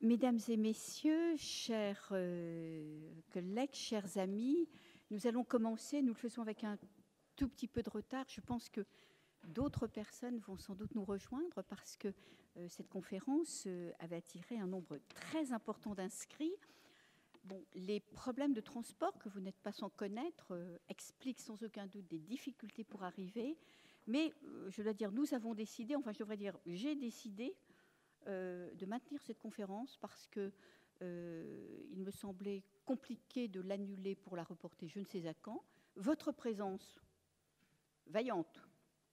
Mesdames et messieurs, chers euh, collègues, chers amis, nous allons commencer. Nous le faisons avec un tout petit peu de retard. Je pense que d'autres personnes vont sans doute nous rejoindre parce que euh, cette conférence euh, avait attiré un nombre très important d'inscrits. Bon, les problèmes de transport que vous n'êtes pas sans connaître expliquent sans aucun doute des difficultés pour arriver. Mais je dois dire, nous avons décidé, enfin je devrais dire, j'ai décidé de maintenir cette conférence parce que euh, il me semblait compliqué de l'annuler pour la reporter je ne sais à quand. Votre présence vaillante,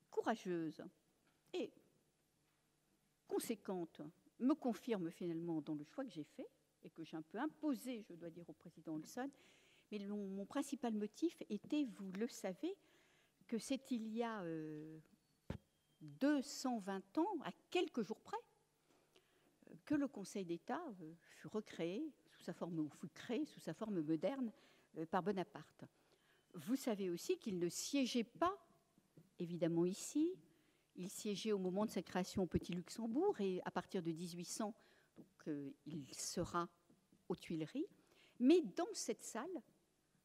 courageuse et conséquente me confirme finalement dans le choix que j'ai fait et que j'ai un peu imposé, je dois dire, au président Olson. Mais mon, principal motif était, vous le savez, que c'est il y a 220 euh, ans, à quelques jours près, que le Conseil d'État euh, fut recréé sous sa forme, ou créé sous sa forme moderne euh, par Bonaparte. Vous savez aussi qu'il ne siégeait pas, évidemment ici, il siégeait au moment de sa création au Petit Luxembourg et à partir de 1800, donc, euh, il sera aux Tuileries. Mais dans cette salle,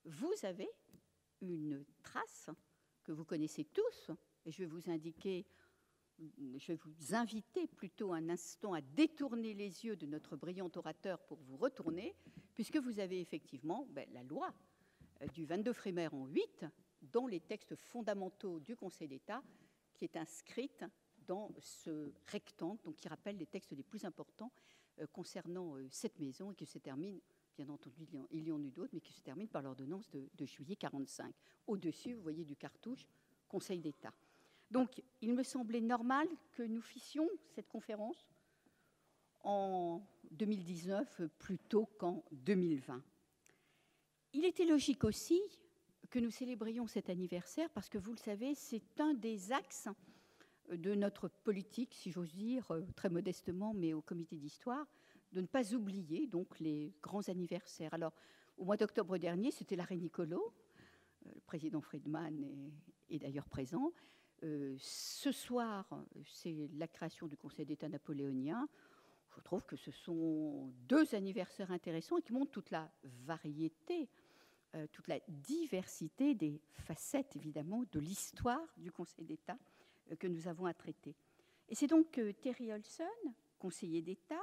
vous avez une trace que vous connaissez tous, et je vais vous indiquer je vais vous inviter plutôt un instant à détourner les yeux de notre brillant orateur pour vous retourner, puisque vous avez effectivement ben, la loi euh, du 22 Frémère en 8 dans les textes fondamentaux du Conseil d'État, qui est inscrite dans ce rectangle, donc qui rappelle les textes les plus importants euh, concernant euh, cette maison et qui se termine, bien entendu, il y en, a d'autres, mais qui se termine par l'ordonnance de, de juillet 45. Au-dessus, vous voyez du cartouche Conseil d'État. Donc, il me semblait normal que nous fissions cette conférence en 2019 plutôt qu'en 2020. Il était logique aussi que nous célébrions cet anniversaire parce que, vous le savez, c'est un des axes de notre politique, si j'ose dire, très modestement, mais au comité d'histoire, de ne pas oublier donc les grands anniversaires. Alors, au mois d'octobre dernier, c'était l'arrêt Nicolo. Euh, le président Friedman est d'ailleurs présent. Euh, ce soir, c'est la création du Conseil d'État napoléonien. Je trouve que ce sont deux anniversaires intéressants et qui montrent toute la variété, euh, toute la diversité des facettes, évidemment, de l'histoire du Conseil d'État euh, que nous avons à traiter. Et c'est donc Terry Olson, conseiller d'État,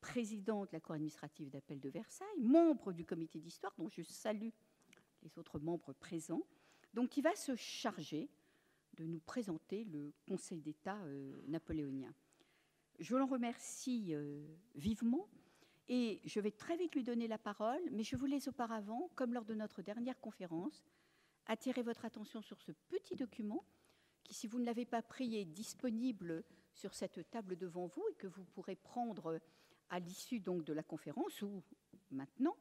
président de la Cour administrative d'appel de Versailles, membre du comité d'histoire, dont je salue les autres membres présents, donc qui va se charger de nous présenter le Conseil d'État euh, napoléonien. Je l'en remercie euh, vivement et je vais très vite lui donner la parole, mais je voulais auparavant, comme lors de notre dernière conférence, attirer votre attention sur ce petit document qui, si vous ne l'avez pas pris, est disponible sur cette table devant vous et que vous pourrez prendre à l'issue donc de la conférence ou maintenant.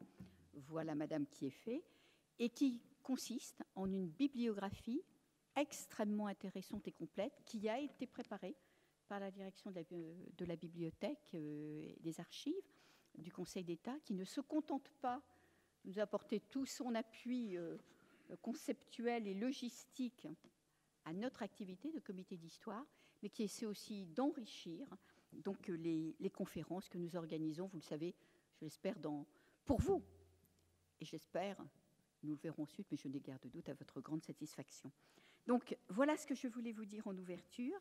Voilà, Madame, qui est fait et qui consiste en une bibliographie extrêmement intéressante et complète qui a été préparée par la direction de la, bibliothèque euh, et des archives du Conseil d'État, qui ne se contente pas de nous apporter tout son appui euh, conceptuel et logistique à notre activité de comité d'histoire, mais qui essaie aussi d'enrichir donc les, les, conférences que nous organisons, vous le savez, je l'espère, pour vous. Et j'espère, nous le verrons ensuite, mais je n'ai guère de doute, à votre grande satisfaction. Donc voilà ce que je voulais vous dire en ouverture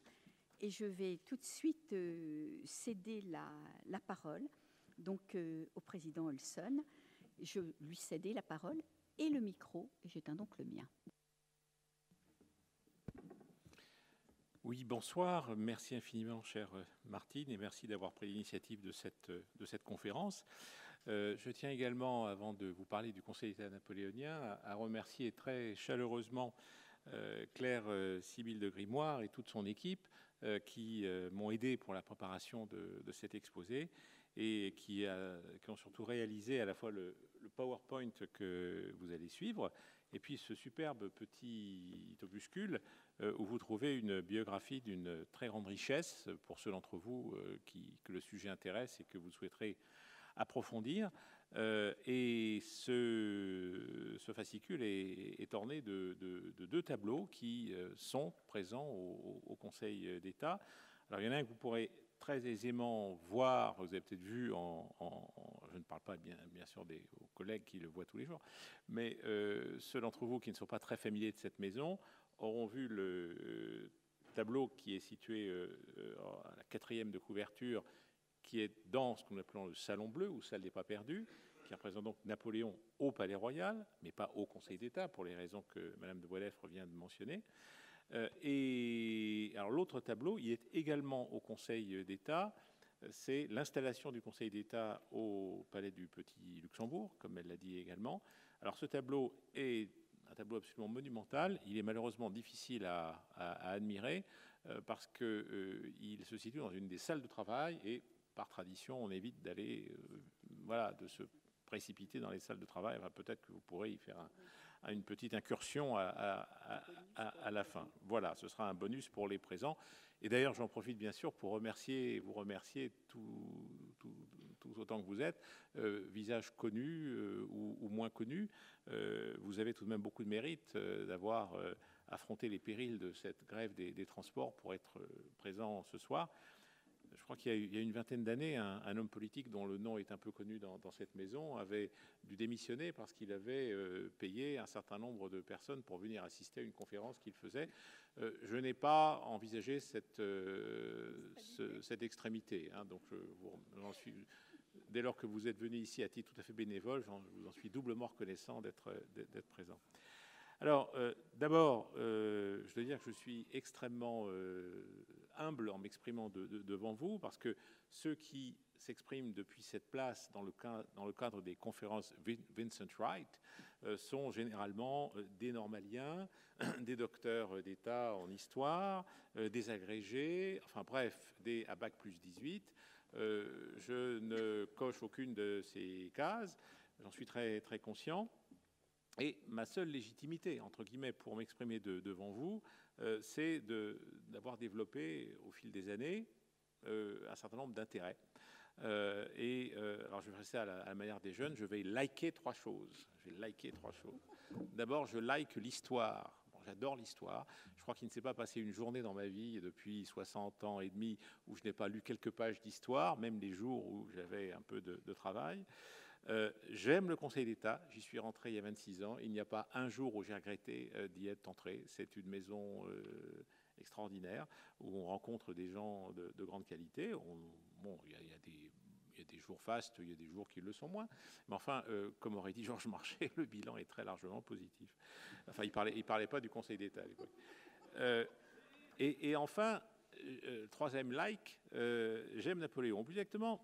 et je vais tout de suite euh, céder la, parole donc euh, au président Olson. Je lui cédais la parole et le micro et j'éteins donc le mien. Oui, bonsoir. Merci infiniment, chère Martine, et merci d'avoir pris l'initiative de cette, conférence. Euh, je tiens également, avant de vous parler du Conseil d'État napoléonien, à remercier très chaleureusement Claire euh, Sibylle de Grimoire et toute son équipe euh, qui m'ont aidé pour la préparation de, cet exposé et qui, ont surtout réalisé à la fois le, PowerPoint que vous allez suivre et puis ce superbe petit opuscule où vous trouvez une biographie d'une très grande richesse pour ceux d'entre vous qui, que le sujet intéresse et que vous souhaiterez approfondir. Euh, et ce, fascicule est, orné de, deux tableaux qui euh, sont présents au, Conseil d'État. Alors il y en a un que vous pourrez très aisément voir, vous avez peut-être vu, je ne parle pas bien, bien sûr des collègues qui le voient tous les jours, mais ceux d'entre vous qui ne sont pas très familiers de cette maison auront vu le tableau qui est situé à la quatrième de couverture, qui est dans ce qu'on appelle le Salon Bleu, ou salle des pas perdus, qui représente donc Napoléon au Palais Royal, mais pas au Conseil d'État, pour les raisons que Madame de Boileffre vient de mentionner. Euh, et alors l'autre tableau, il est également au Conseil d'État. C'est l'installation du Conseil d'État au Palais du Petit Luxembourg, comme elle l'a dit également. Alors ce tableau est un tableau absolument monumental. Il est malheureusement difficile à, admirer euh, parce qu'il euh, se situe dans une des salles de travail et par tradition, on évite d'aller, voilà, de se précipiter dans les salles de travail. Peut-être que vous pourrez y faire une petite incursion à, la fin. Voilà, ce sera un bonus pour les présents. Et d'ailleurs, j'en profite bien sûr pour remercier, vous remercier tout, autant que vous êtes, euh, visage connu euh, ou, moins connu. Euh, vous avez tout de même beaucoup de mérite d'avoir affronté les périls de cette grève des transports pour être présent ce soir crois qu'il y, a une vingtaine d'années, un, homme politique dont le nom est un peu connu dans, cette maison avait dû démissionner parce qu'il avait euh, payé un certain nombre de personnes pour venir assister à une conférence qu'il faisait. Euh, je n'ai pas envisagé cette, euh, cette extrémité. Hein, donc, je suis, dès lors que vous êtes venu ici à titre tout à fait bénévole, je vous en suis doublement reconnaissant d'être présent. Alors, d'abord, je dois dire que je suis extrêmement humble en m'exprimant devant vous, parce que ceux qui s'expriment depuis cette place dans le, cadre des conférences Vincent Wright euh, sont généralement euh, des normaliens, des docteurs d'État en histoire, euh, des agrégés, enfin bref, des à bac plus 18. je ne coche aucune de ces cases, j'en suis très, très conscient. Et ma seule légitimité, entre guillemets, pour m'exprimer devant vous, euh, c'est d'avoir développé au fil des années euh, un certain nombre d'intérêts. Euh, et alors je vais rester à la, manière des jeunes, je vais liker trois choses. Je vais trois choses. D'abord, je like l'histoire. J'adore l'histoire. Je crois qu'il ne s'est pas passé une journée dans ma vie depuis 60 ans et demi où je n'ai pas lu quelques pages d'histoire, même les jours où j'avais un peu de travail. Euh, j'aime le Conseil d'État, j'y suis rentré il y a 26 ans. Il n'y a pas un jour où j'ai regretté euh, d'y être entré. C'est une maison euh, extraordinaire où on rencontre des gens de, grande qualité. bon, il y, a, des, jours fastes, il y a des jours qui le sont moins. Mais enfin, comme aurait dit Georges Marchais, le bilan est très largement positif. Enfin, il ne parlait, pas du Conseil d'État à l'époque. Et, enfin, troisième like, j'aime Napoléon. Plus exactement,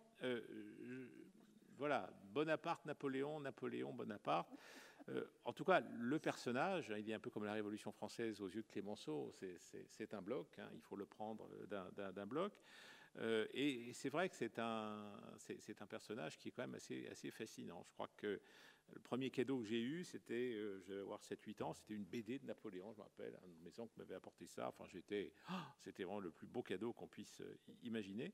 voilà, Bonaparte, Napoléon, Napoléon, Bonaparte. Euh, en tout cas, le personnage, il est un peu comme la Révolution française aux yeux de Clémenceau, c'est un bloc, hein, il faut le prendre d'un bloc. Euh, et, c'est vrai que c'est un, un personnage qui est quand même assez, assez fascinant. Je crois que le premier cadeau que j'ai eu, c'était, euh, je vais avoir 7-8 ans, c'était une BD de Napoléon, je me rappelle, un de mes oncles m'avait apporté ça. Enfin, j'étais, c'était vraiment le plus beau cadeau qu'on puisse euh, imaginer.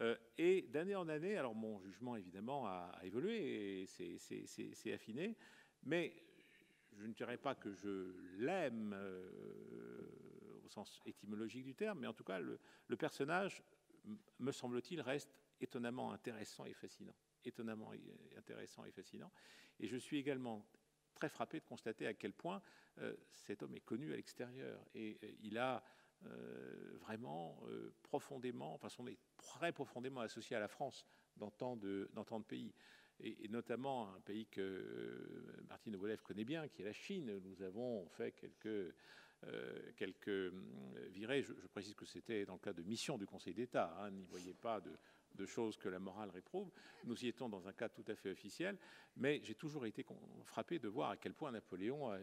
Euh, et d'année en année, alors mon jugement évidemment a, évolué et c'est affiné, mais je ne dirais pas que je l'aime au sens étymologique du terme, mais en tout cas, le personnage, me semble-t-il, reste étonnamment intéressant et fascinant étonnamment intéressant et fascinant. Et je suis également très frappé de constater à quel point euh, cet homme est connu à l'extérieur. Et euh, il a euh, vraiment profondément, enfin, on est très profondément associé à la France dans tant de, pays. Et, notamment un pays que Martine Obolev connaît bien, qui est la Chine. Nous avons fait quelques virées. Je, précise que c'était dans le cadre de mission du Conseil d'État. Hein, N'y voyez pas de, de choses que la morale réprouve. Nous y étions dans un cadre tout à fait officiel, mais j'ai toujours été frappé de voir à quel point Napoléon a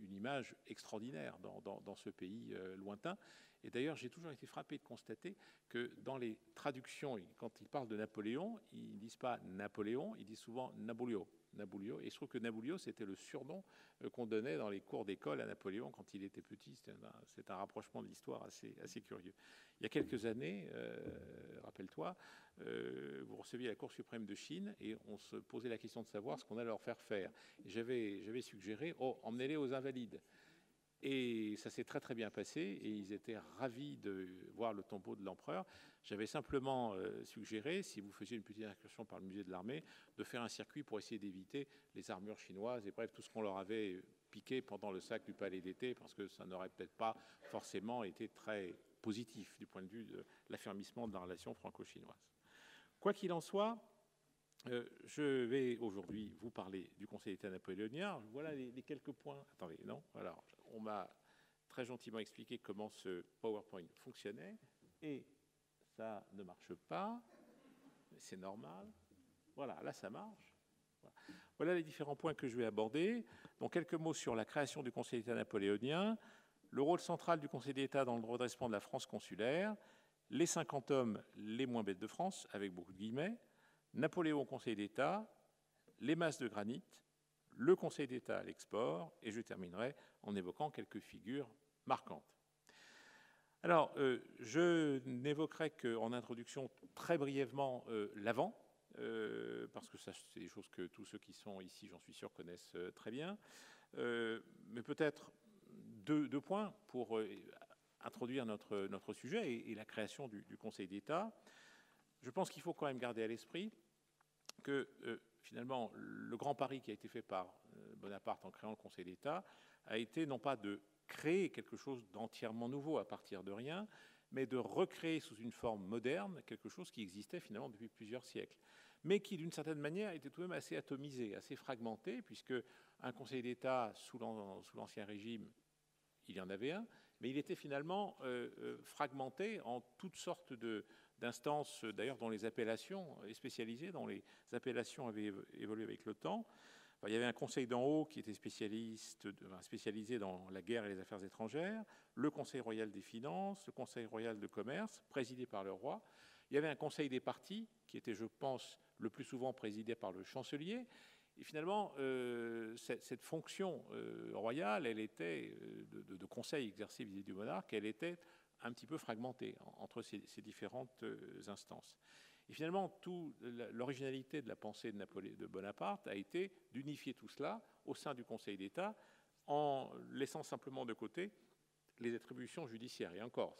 une image extraordinaire dans, ce pays euh, lointain. Et d'ailleurs, j'ai toujours été frappé de constater que dans les traductions, quand ils parlent de Napoléon, ils ne disent pas Napoléon, ils disent souvent Nabolio. Nabulio. Et je trouve que Nabulio, c'était le surnom euh, qu'on donnait dans les cours d'école à Napoléon quand il était petit. C'est un, rapprochement de l'histoire assez, assez curieux. Il y a quelques années, euh, rappelle-toi, euh, vous receviez la Cour suprême de Chine et on se posait la question de savoir ce qu'on allait leur faire faire. J'avais suggéré, oh, emmenez-les aux Invalides. Et ça s'est très très bien passé et ils étaient ravis de voir le tombeau de l'empereur. J'avais simplement euh, suggéré, si vous faisiez une petite excursion par le musée de l'armée, de faire un circuit pour essayer d'éviter les armures chinoises et bref tout ce qu'on leur avait piqué pendant le sac du palais d'été parce que ça n'aurait peut-être pas forcément été très positif du point de vue de l'affermissement de la relation franco-chinoise. Quoi qu'il en soit, euh, je vais aujourd'hui vous parler du Conseil d'État napoléonien. Voilà les, les, quelques points. Attendez, non Alors, on m'a très gentiment expliqué comment ce PowerPoint fonctionnait et ça ne marche pas. C'est normal. Voilà, là ça marche. Voilà. les différents points que je vais aborder. Donc quelques mots sur la création du Conseil d'État napoléonien, le rôle central du Conseil d'État dans le redressement de la France consulaire, les 50 hommes les moins bêtes de France, avec beaucoup de guillemets, Napoléon au Conseil d'État, les masses de granit, le Conseil d'État à l'export, et je terminerai en évoquant quelques figures marquantes. Alors, euh, je n'évoquerai qu'en introduction très brièvement euh, l'avant, euh, parce que ça, c'est des choses que tous ceux qui sont ici, j'en suis sûr, connaissent très bien. Mais peut-être deux, points pour introduire notre, sujet et, la création du, Conseil d'État. Je pense qu'il faut quand même garder à l'esprit que finalement le grand pari qui a été fait par euh, Bonaparte en créant le Conseil d'État a été non pas de créer quelque chose d'entièrement nouveau à partir de rien, mais de recréer sous une forme moderne quelque chose qui existait finalement depuis plusieurs siècles, mais qui d'une certaine manière était tout de même assez atomisé, assez fragmenté, puisque un Conseil d'État sous l'Ancien Régime, il y en avait un, mais il était finalement euh, euh, fragmenté en toutes sortes de, d'instances, d'ailleurs dont les appellations, et spécialisées, dont les appellations avaient évolué avec le temps. Il y avait un conseil d'en haut qui était spécialiste, spécialisé dans la guerre et les affaires étrangères, le conseil royal des finances, le conseil royal de commerce, présidé par le roi. Il y avait un conseil des partis, qui était, je pense, le plus souvent présidé par le chancelier. Et finalement, euh, cette, fonction euh, royale, elle était, euh, de, de conseil exercé vis-à-vis du monarque, elle était un petit peu fragmentée entre ces, différentes euh, instances. Et finalement, l'originalité de la pensée de, Bonaparte a été d'unifier tout cela au sein du Conseil d'État en laissant simplement de côté les attributions judiciaires. Et encore,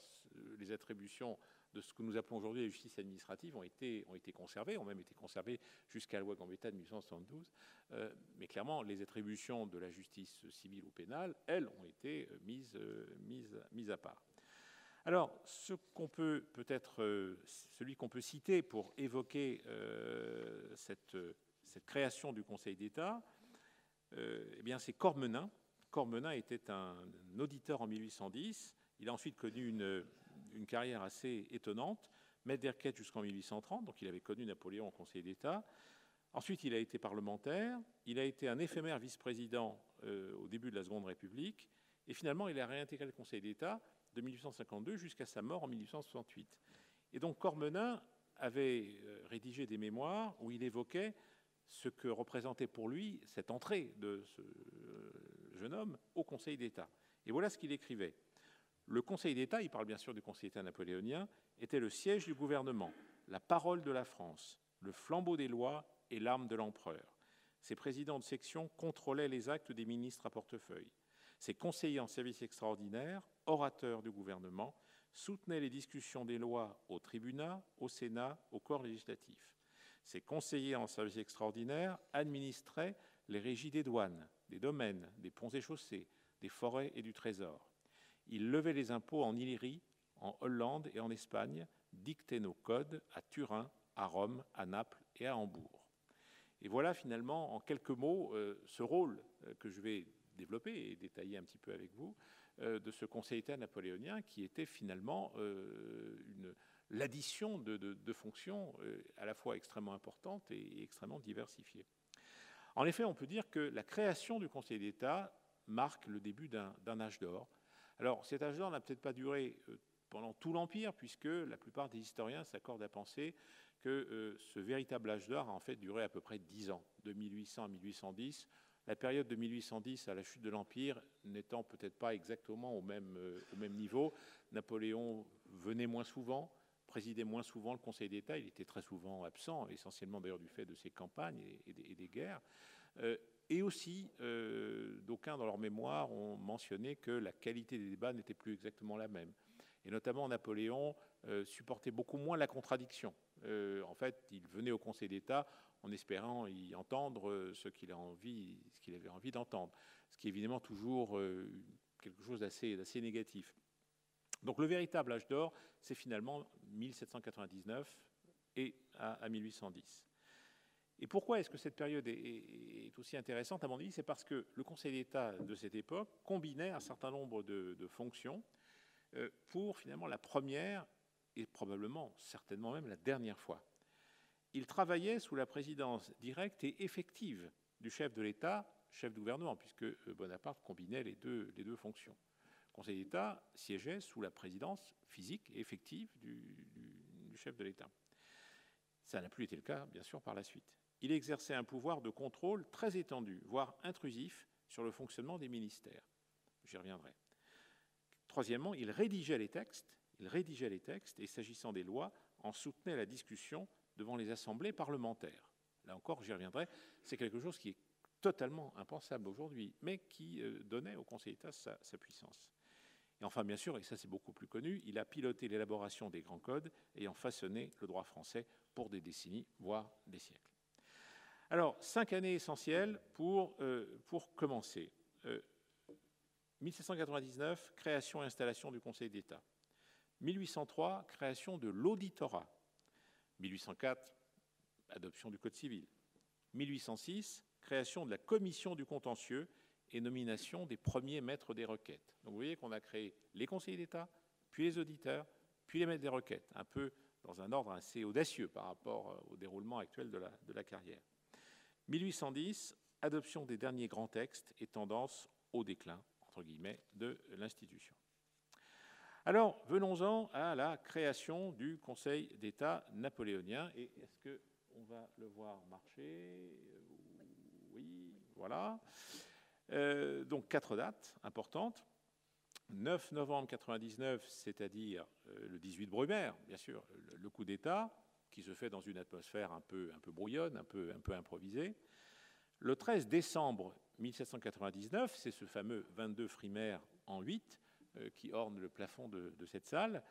les attributions de ce que nous appelons aujourd'hui la justice administrative ont été, conservées, ont même été conservées jusqu'à la loi Gambetta de 1872. Euh, mais clairement, les attributions de la justice civile ou pénale, elles, ont été euh, mises à part. Alors, euh, celui qu'on peut citer pour évoquer euh, cette, cette, création du Conseil d'État, euh, eh c'est Cormenin. Cormenin était un, auditeur en 1810. Il a ensuite connu une, carrière assez étonnante, maître des requêtes jusqu'en 1830. Donc, il avait connu Napoléon au Conseil d'État. Ensuite, il a été parlementaire. Il a été un éphémère vice-président euh, au début de la Seconde République. Et finalement, il a réintégré le Conseil d'État de 1852 jusqu'à sa mort en 1868. Et donc Cormenin avait euh, rédigé des mémoires où il évoquait ce que représentait pour lui cette entrée de ce euh, jeune homme au Conseil d'État. Et voilà ce qu'il écrivait. Le Conseil d'État, il parle bien sûr du Conseil d'État napoléonien, était le siège du gouvernement, la parole de la France, le flambeau des lois et l'arme de l'empereur. Ses présidents de section contrôlaient les actes des ministres à portefeuille. Ses conseillers en service extraordinaire, orateurs du gouvernement, soutenaient les discussions des lois au tribunat, au Sénat, au corps législatif. Ses conseillers en service extraordinaire administraient les régies des douanes, des domaines, des ponts et chaussées, des forêts et du trésor. Ils levaient les impôts en Illyrie, en Hollande et en Espagne, dictaient nos codes à Turin, à Rome, à Naples et à Hambourg. Et voilà finalement en quelques mots euh, ce rôle euh, que je vais développer et détailler un petit peu avec vous euh, de ce Conseil d'État napoléonien qui était finalement euh, l'addition de, fonctions euh, à la fois extrêmement importantes et, extrêmement diversifiées. En effet, on peut dire que la création du Conseil d'État marque le début d'un âge d'or. Alors cet âge d'or n'a peut-être pas duré pendant tout l'Empire, puisque la plupart des historiens s'accordent à penser que ce véritable âge d'or a en fait duré à peu près 10 ans, de 1800 à 1810, la période de 1810 à la chute de l'Empire n'étant peut-être pas exactement au même, euh, au même niveau. Napoléon venait moins souvent, présidait moins souvent le Conseil d'État, il était très souvent absent, essentiellement d'ailleurs du fait de ses campagnes et, des, guerres. Euh, et aussi, euh, d'aucuns dans leur mémoire ont mentionné que la qualité des débats n'était plus exactement la même. Et notamment Napoléon supportait beaucoup moins la contradiction. en fait, il venait au Conseil d'État en espérant y entendre ce qu'il envie, ce qu'il avait envie d'entendre, ce qui est évidemment toujours quelque chose d'assez négatif. Donc le véritable âge d'or, c'est finalement 1799 et à, 1810. Et pourquoi est-ce que cette période est, aussi intéressante À mon avis, c'est parce que le Conseil d'État de cette époque combinait un certain nombre de, fonctions euh, pour finalement la première et probablement, certainement même la dernière fois. Il travaillait sous la présidence directe et effective du chef de l'État, chef de gouvernement, puisque euh, Bonaparte combinait les deux, fonctions. Conseil d'État siégeait sous la présidence physique et effective du, chef de l'État. Ça n'a plus été le cas, bien sûr, par la suite. Il exerçait un pouvoir de contrôle très étendu, voire intrusif, sur le fonctionnement des ministères. J'y reviendrai. Troisièmement, il rédigeait les textes, il rédigeait les textes et, s'agissant des lois, en soutenait la discussion devant les assemblées parlementaires. Là encore, j'y reviendrai, c'est quelque chose qui est totalement impensable aujourd'hui, mais qui euh, donnait au Conseil d'État sa puissance. Et enfin, bien sûr, et ça c'est beaucoup plus connu, il a piloté l'élaboration des grands codes ayant façonné le droit français pour des décennies, voire des siècles. Alors, cinq années essentielles pour, euh, pour commencer. 1799, euh, création et installation du Conseil d'État. 1803, création de l'auditorat. 1804, adoption du Code civil. 1806, création de la commission du contentieux et nomination des premiers maîtres des requêtes. Donc vous voyez qu'on a créé les conseillers d'État, puis les auditeurs, puis les maîtres des requêtes, un peu dans un ordre assez audacieux par rapport euh, au déroulement actuel de la, de la carrière. 1810, adoption des derniers grands textes et tendance au déclin, entre guillemets, de l'institution. Alors, venons-en à la création du Conseil d'État napoléonien. Est-ce qu'on va le voir marcher? Oui, voilà. Euh, donc quatre dates importantes. 9 novembre 99, c'est-à-dire euh, le 18 Brumaire, bien sûr, le, coup d'État, qui se fait dans une atmosphère un peu, un peu brouillonne, un peu, un peu improvisée. Le 13 décembre 1799, c'est ce fameux 22 frimaire en 8 euh, qui orne le plafond de, cette salle,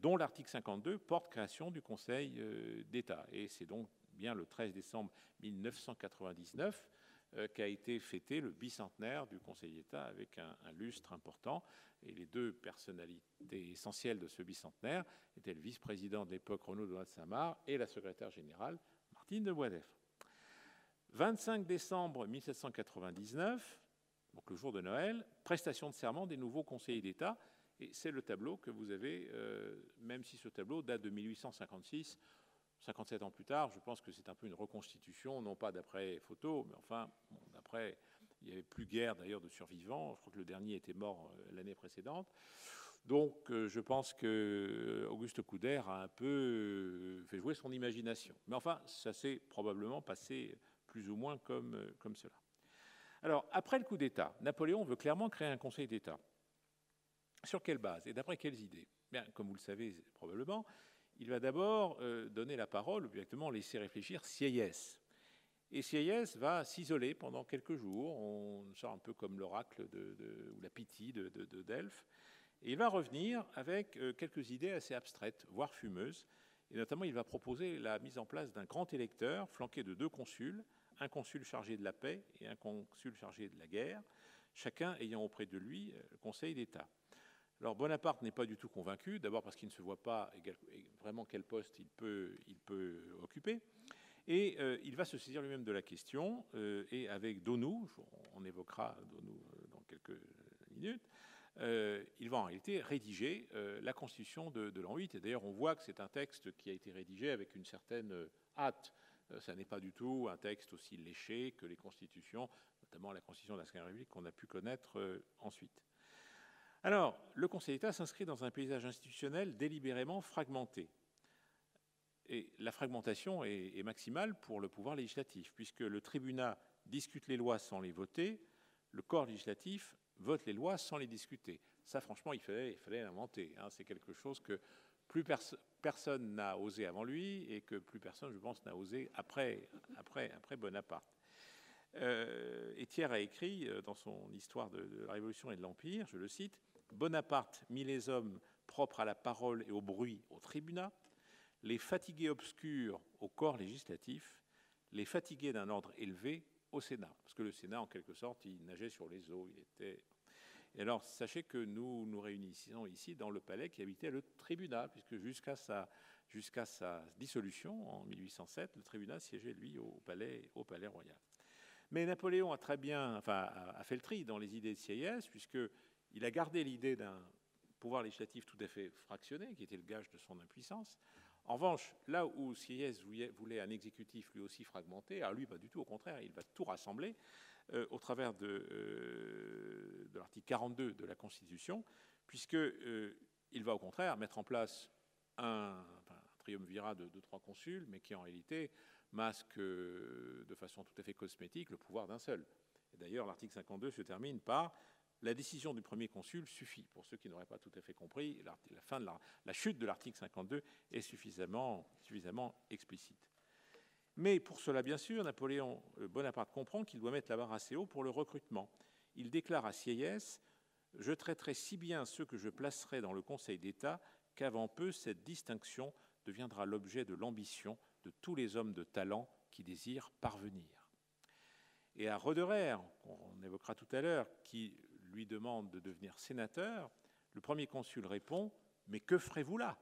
dont l'article 52 porte création du Conseil d'État. Et c'est donc bien le 13 décembre 1999 euh, qu'a été fêté le bicentenaire du Conseil d'État avec un, lustre important. Et les deux personnalités essentielles de ce bicentenaire étaient le vice-président de l'époque Renaud de Samar et la secrétaire générale Martine de Boisdef. 25 décembre 1799, donc le jour de Noël, prestation de serment des nouveaux conseillers d'État. Et c'est le tableau que vous avez, euh, même si ce tableau date de 1856, 57 ans plus tard, je pense que c'est un peu une reconstitution, non pas d'après photo, mais enfin, d'après, il n'y avait plus guère d'ailleurs de survivants. Je crois que le dernier était mort euh, l'année précédente. Donc, euh, je pense que Auguste Couder a un peu fait jouer son imagination. Mais enfin, ça s'est probablement passé plus ou moins comme, comme cela. Alors, après le coup d'État, Napoléon veut clairement créer un Conseil d'État. Sur quelle base et d'après quelles idées? Bien, comme vous le savez probablement, il va d'abord euh, donner la parole, ou directement laisser réfléchir Sieyès. Et Sieyès va s'isoler pendant quelques jours, on sort un peu comme l'oracle ou la Pythie de, Delphes, et il va revenir avec euh, quelques idées assez abstraites, voire fumeuses, et notamment il va proposer la mise en place d'un grand électeur flanqué de deux consuls, un consul chargé de la paix et un consul chargé de la guerre, chacun ayant auprès de lui euh, le Conseil d'État. Alors Bonaparte n'est pas du tout convaincu, d'abord parce qu'il ne se voit pas vraiment quel poste il peut, occuper, et euh, il va se saisir lui-même de la question, euh, et avec Donou, on évoquera Donou dans quelques minutes, il va en réalité rédiger la constitution de, de l'an 8, et d'ailleurs on voit que c'est un texte qui a été rédigé avec une certaine hâte. Ça n'est pas du tout un texte aussi léché que les constitutions, notamment la constitution de la République qu'on a pu connaître ensuite. Alors, le Conseil d'État s'inscrit dans un paysage institutionnel délibérément fragmenté. Et la fragmentation est, maximale pour le pouvoir législatif, puisque le tribunat discute les lois sans les voter, le corps législatif vote les lois sans les discuter. Ça, franchement, il fallait, il fallait l'inventer. Hein. C'est quelque chose que plus personne n'a osé avant lui et que plus personne, je pense, n'a osé après, Bonaparte. Euh, et Thiers a écrit euh, dans son histoire de, la Révolution et de l'Empire, je le cite, Bonaparte mit les hommes propres à la parole et au bruit au tribunat, les fatigués obscurs au corps législatif, les fatigués d'un ordre élevé au Sénat. Parce que le Sénat, en quelque sorte, il nageait sur les eaux, il était et alors, sachez que nous nous réunissons ici dans le palais qui habitait le tribunal, puisque jusqu'à sa, dissolution en 1807, le tribunal siégeait, lui, au palais, au palais royal. Mais Napoléon a très bien, enfin, a fait le tri dans les idées de Sieyès, puisqu'il a gardé l'idée d'un pouvoir législatif tout à fait fractionné, qui était le gage de son impuissance. En revanche, là où Sieyès voulait un exécutif lui aussi fragmenté, alors lui, pas du tout, au contraire, il va tout rassembler. Euh, au travers euh, de, l'article 42 de la Constitution, puisqu'il euh, va au contraire mettre en place un, triumvirat de, trois consuls, mais qui en réalité masque de façon tout à fait cosmétique le pouvoir d'un seul. D'ailleurs, l'article 52 se termine par la décision du premier consul suffit. Pour ceux qui n'auraient pas tout à fait compris, la, chute de l'article 52 est suffisamment explicite. Mais pour cela, bien sûr, Napoléon euh, Bonaparte comprend qu'il doit mettre la barre assez haut pour le recrutement. Il déclare à Sieyès Je traiterai si bien ceux que je placerai dans le Conseil d'État qu'avant peu, cette distinction deviendra l'objet de l'ambition de tous les hommes de talent qui désirent parvenir. Et à Roderer, qu'on évoquera tout à l'heure, qui lui demande de devenir sénateur, le premier consul répond Mais que ferez-vous là?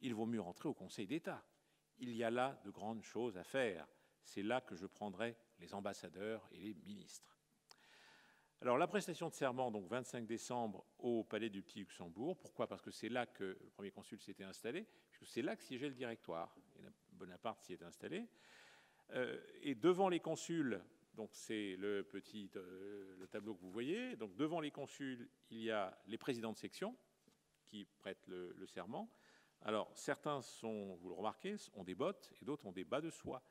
Il vaut mieux rentrer au Conseil d'État il y a là de grandes choses à faire. C'est là que je prendrai les ambassadeurs et les ministres. Alors la prestation de serment, donc 25 décembre au Palais du Petit Luxembourg. Pourquoi? Parce que c'est là que le premier consul s'était installé, puisque c'est là que siégeait le directoire. Bonaparte s'y est installé. Euh, et devant les consuls, donc c'est le petit euh, le tableau que vous voyez. Donc devant les consuls, il y a les présidents de section qui prêtent le serment. Alors, certains sont, vous le remarquez, ont des bottes et d'autres ont des bas de soie.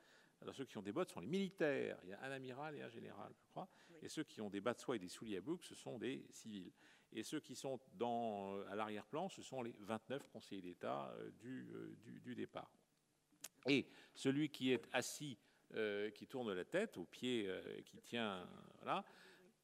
Alors, ceux qui ont des bottes sont les militaires. Il y a un amiral et un général, je crois. Et ceux qui ont des bas de soie et des souliers à boucles, ce sont des civils. Et ceux qui sont dans, euh, à l'arrière-plan, ce sont les 29 conseillers d'État euh, euh, du, du, départ. Et celui qui est assis, qui tourne la tête, au pied, qui tient, voilà,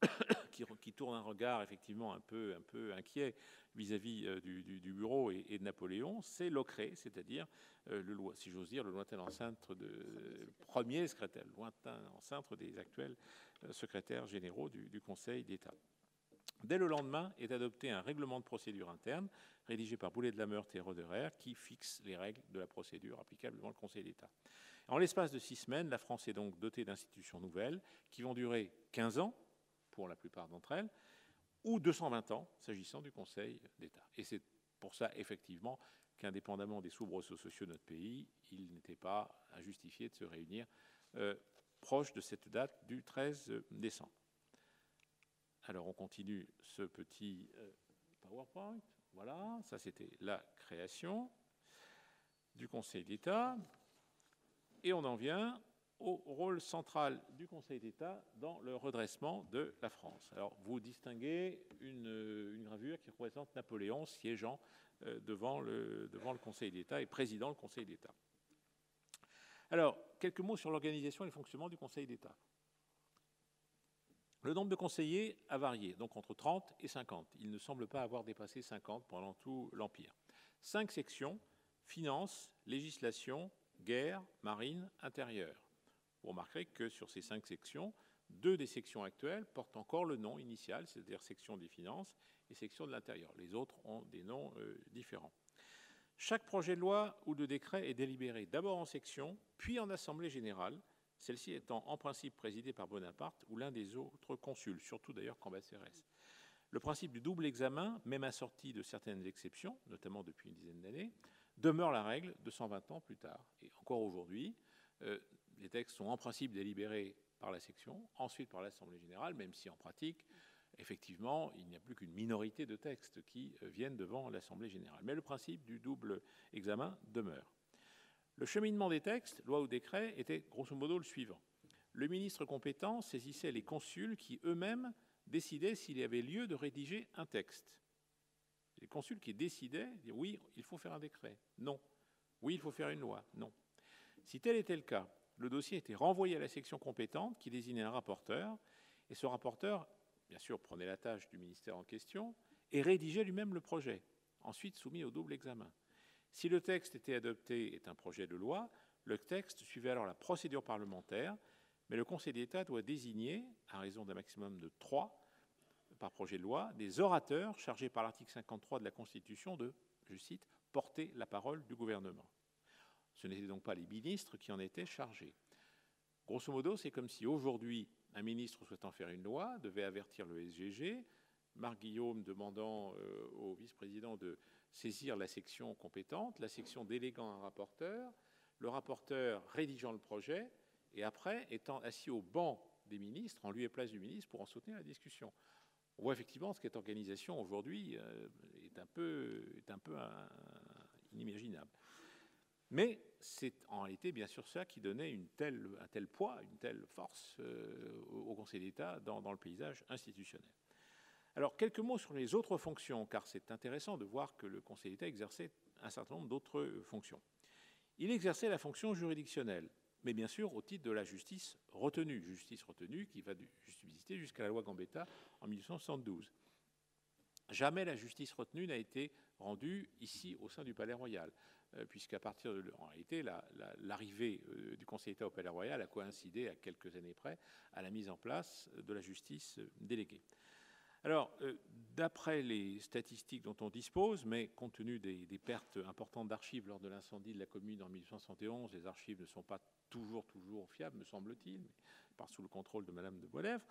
qui, tourne un regard effectivement un peu, inquiet vis-à-vis euh, du, bureau et, de Napoléon, c'est Locré, c'est-à-dire, euh, le, si le lointain ancêtre de premier secrétaire, lointain des actuels euh, secrétaires généraux du, Conseil d'État. Dès le lendemain est adopté un règlement de procédure interne rédigé par Boulet de la Meurthe et Roderer qui fixe les règles de la procédure applicable devant le Conseil d'État. En l'espace de six semaines, la France est donc dotée d'institutions nouvelles qui vont durer 15 ans pour la plupart d'entre elles, ou 220 ans s'agissant du Conseil d'État. Et c'est pour ça, effectivement, qu'indépendamment des soubresauts sociaux de notre pays, il n'était pas injustifié de se réunir euh, proche de cette date du 13 décembre. Alors on continue ce petit euh, PowerPoint. Voilà, ça c'était la création du Conseil d'État. Et on en vient au rôle central du Conseil d'État dans le redressement de la France. Alors, vous distinguez une, gravure qui représente Napoléon siégeant euh, devant le, Conseil d'État et président le Conseil d'État. Alors, quelques mots sur l'organisation et le fonctionnement du Conseil d'État. Le nombre de conseillers a varié, donc entre 30 et 50. Il ne semble pas avoir dépassé 50 pendant tout l'Empire. Cinq sections, finances, législation, guerre, marine, intérieur. Vous remarquerez que sur ces cinq sections, deux des sections actuelles portent encore le nom initial, c'est-à-dire section des finances et section de l'intérieur. Les autres ont des noms euh, différents. Chaque projet de loi ou de décret est délibéré d'abord en section, puis en assemblée générale, celle-ci étant en principe présidée par Bonaparte ou l'un des autres consuls, surtout d'ailleurs Cambacérès. Le principe du double examen, même assorti de certaines exceptions, notamment depuis une dizaine d'années, demeure la règle de 120 ans plus tard. Et encore aujourd'hui, euh, les textes sont en principe délibérés par la section, ensuite par l'Assemblée générale, même si en pratique, effectivement, il n'y a plus qu'une minorité de textes qui euh, viennent devant l'Assemblée générale. Mais le principe du double examen demeure. Le cheminement des textes, loi ou décret, était grosso modo le suivant. Le ministre compétent saisissait les consuls qui eux-mêmes décidaient s'il y avait lieu de rédiger un texte. Les consuls qui décidaient, oui, il faut faire un décret. Non. Oui, il faut faire une loi. Non. Si tel était le cas, le dossier était renvoyé à la section compétente qui désignait un rapporteur, et ce rapporteur, bien sûr, prenait la tâche du ministère en question et rédigeait lui-même le projet, ensuite soumis au double examen. Si le texte était adopté est un projet de loi, le texte suivait alors la procédure parlementaire, mais le Conseil d'État doit désigner, à raison d'un maximum de trois par projet de loi, des orateurs chargés par l'article 53 de la Constitution de, je cite, porter la parole du gouvernement. Ce n'étaient donc pas les ministres qui en étaient chargés. Grosso modo, c'est comme si aujourd'hui, un ministre souhaitant faire une loi devait avertir le SGG, Marc Guillaume demandant euh, au vice-président de saisir la section compétente, la section déléguant un rapporteur, le rapporteur rédigeant le projet, et après étant assis au banc des ministres, en lieu et place du ministre, pour en soutenir la discussion. On voit effectivement que cette organisation aujourd'hui euh, est un peu, est un peu inimaginable. Mais c'est en réalité bien sûr ça qui donnait un tel poids, une telle force euh, au Conseil d'État dans, le paysage institutionnel. Alors quelques mots sur les autres fonctions, car c'est intéressant de voir que le Conseil d'État exerçait un certain nombre d'autres fonctions. Il exerçait la fonction juridictionnelle, mais bien sûr au titre de la justice retenue, justice retenue qui va subsister jusqu'à la loi Gambetta en 1872. Jamais la justice retenue n'a été rendue ici au sein du Palais Royal, euh, puisqu'à partir de en réalité l'arrivée euh, du Conseil d'État au Palais Royal a coïncidé à quelques années près à la mise en place de la justice déléguée. Alors, euh, d'après les statistiques dont on dispose, mais compte tenu des, pertes importantes d'archives lors de l'incendie de la commune en 1871, les archives ne sont pas toujours, toujours fiables, me semble-t-il, par sous le contrôle de Madame de Boilèvre.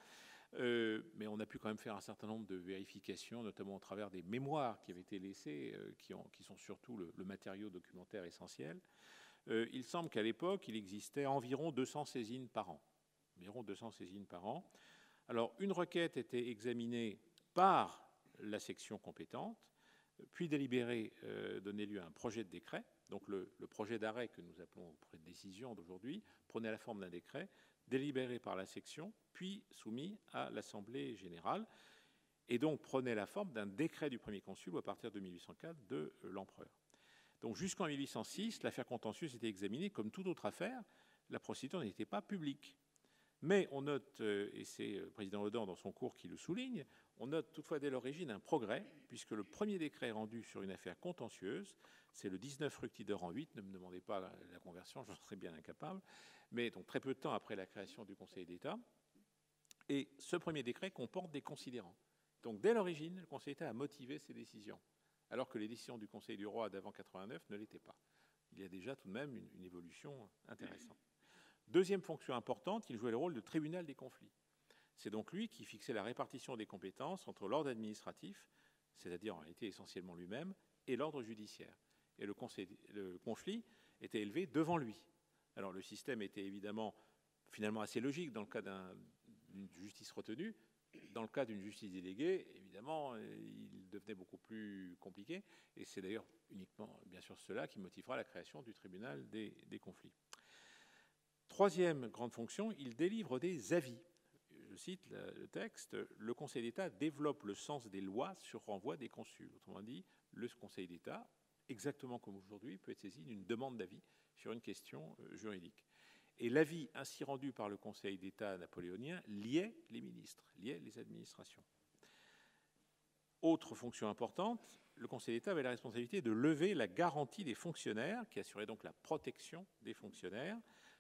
Euh, mais on a pu quand même faire un certain nombre de vérifications, notamment au travers des mémoires qui avaient été laissées, euh, qui, sont surtout le, matériau documentaire essentiel. il semble qu'à l'époque, il existait environ 200 saisines par an. Environ 200 saisines par an. Alors, une requête était examinée par la section compétente, puis délibérée, euh, donnait lieu à un projet de décret. Donc, le, projet d'arrêt que nous appelons projet de décision d'aujourd'hui prenait la forme d'un décret délibéré par la section, puis soumis à l'Assemblée générale, et donc prenait la forme d'un décret du premier consul à partir de 1804 de l'empereur. Donc jusqu'en 1806, l'affaire contentieuse était examinée comme toute autre affaire. La procédure n'était pas publique. Mais on note, euh, et c'est le président Odan dans son cours qui le souligne, on note toutefois dès l'origine un progrès, puisque le premier décret rendu sur une affaire contentieuse, c'est le 19 Fructidor en 8, ne me demandez pas la conversion, j'en serais bien incapable, mais donc très peu de temps après la création du Conseil d'État. Et ce premier décret comporte des considérants. Donc dès l'origine, le Conseil d'État a motivé ses décisions, alors que les décisions du Conseil du roi d'avant 89 ne l'étaient pas. Il y a déjà tout de même une évolution intéressante. Deuxième fonction importante, il jouait le rôle de tribunal des conflits. C'est donc lui qui fixait la répartition des compétences entre l'ordre administratif, c'est-à-dire en réalité essentiellement lui-même, et l'ordre judiciaire. Et le, conflit était élevé devant lui. Alors le système était évidemment finalement assez logique dans le cas d'une justice retenue. Dans le cas d'une justice déléguée, évidemment, il devenait beaucoup plus compliqué. Et c'est d'ailleurs uniquement, bien sûr, cela qui motivera la création du tribunal des conflits. Troisième grande fonction, il délivre des avis. Je cite le texte, le Conseil d'État développe le sens des lois sur renvoi des consuls. Autrement dit, le Conseil d'État, exactement comme aujourd'hui, peut être saisi d'une demande d'avis sur une question euh, juridique. Et l'avis ainsi rendu par le Conseil d'État napoléonien liait les ministres, liait les administrations. Autre fonction importante, le Conseil d'État avait la responsabilité de lever la garantie des fonctionnaires, qui assurait donc la protection des fonctionnaires,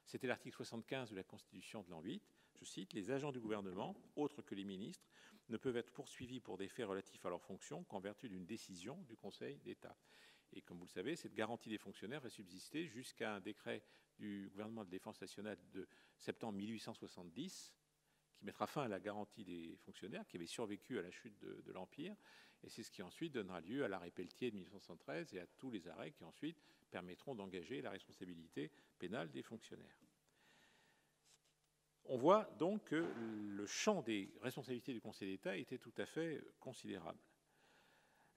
c'était l'article 75 de la Constitution de l'an 8. Je cite Les agents du gouvernement, autres que les ministres, ne peuvent être poursuivis pour des faits relatifs à leurs fonctions qu'en vertu d'une décision du Conseil d'État. Et comme vous le savez, cette garantie des fonctionnaires va subsister jusqu'à un décret du gouvernement de défense nationale de septembre 1870 qui mettra fin à la garantie des fonctionnaires qui avait survécu à la chute de, l'Empire. Et c'est ce qui ensuite donnera lieu à l'arrêt Pelletier de 1873 et à tous les arrêts qui ensuite permettront d'engager la responsabilité pénale des fonctionnaires. On voit donc que le champ des responsabilités du Conseil d'État était tout à fait considérable.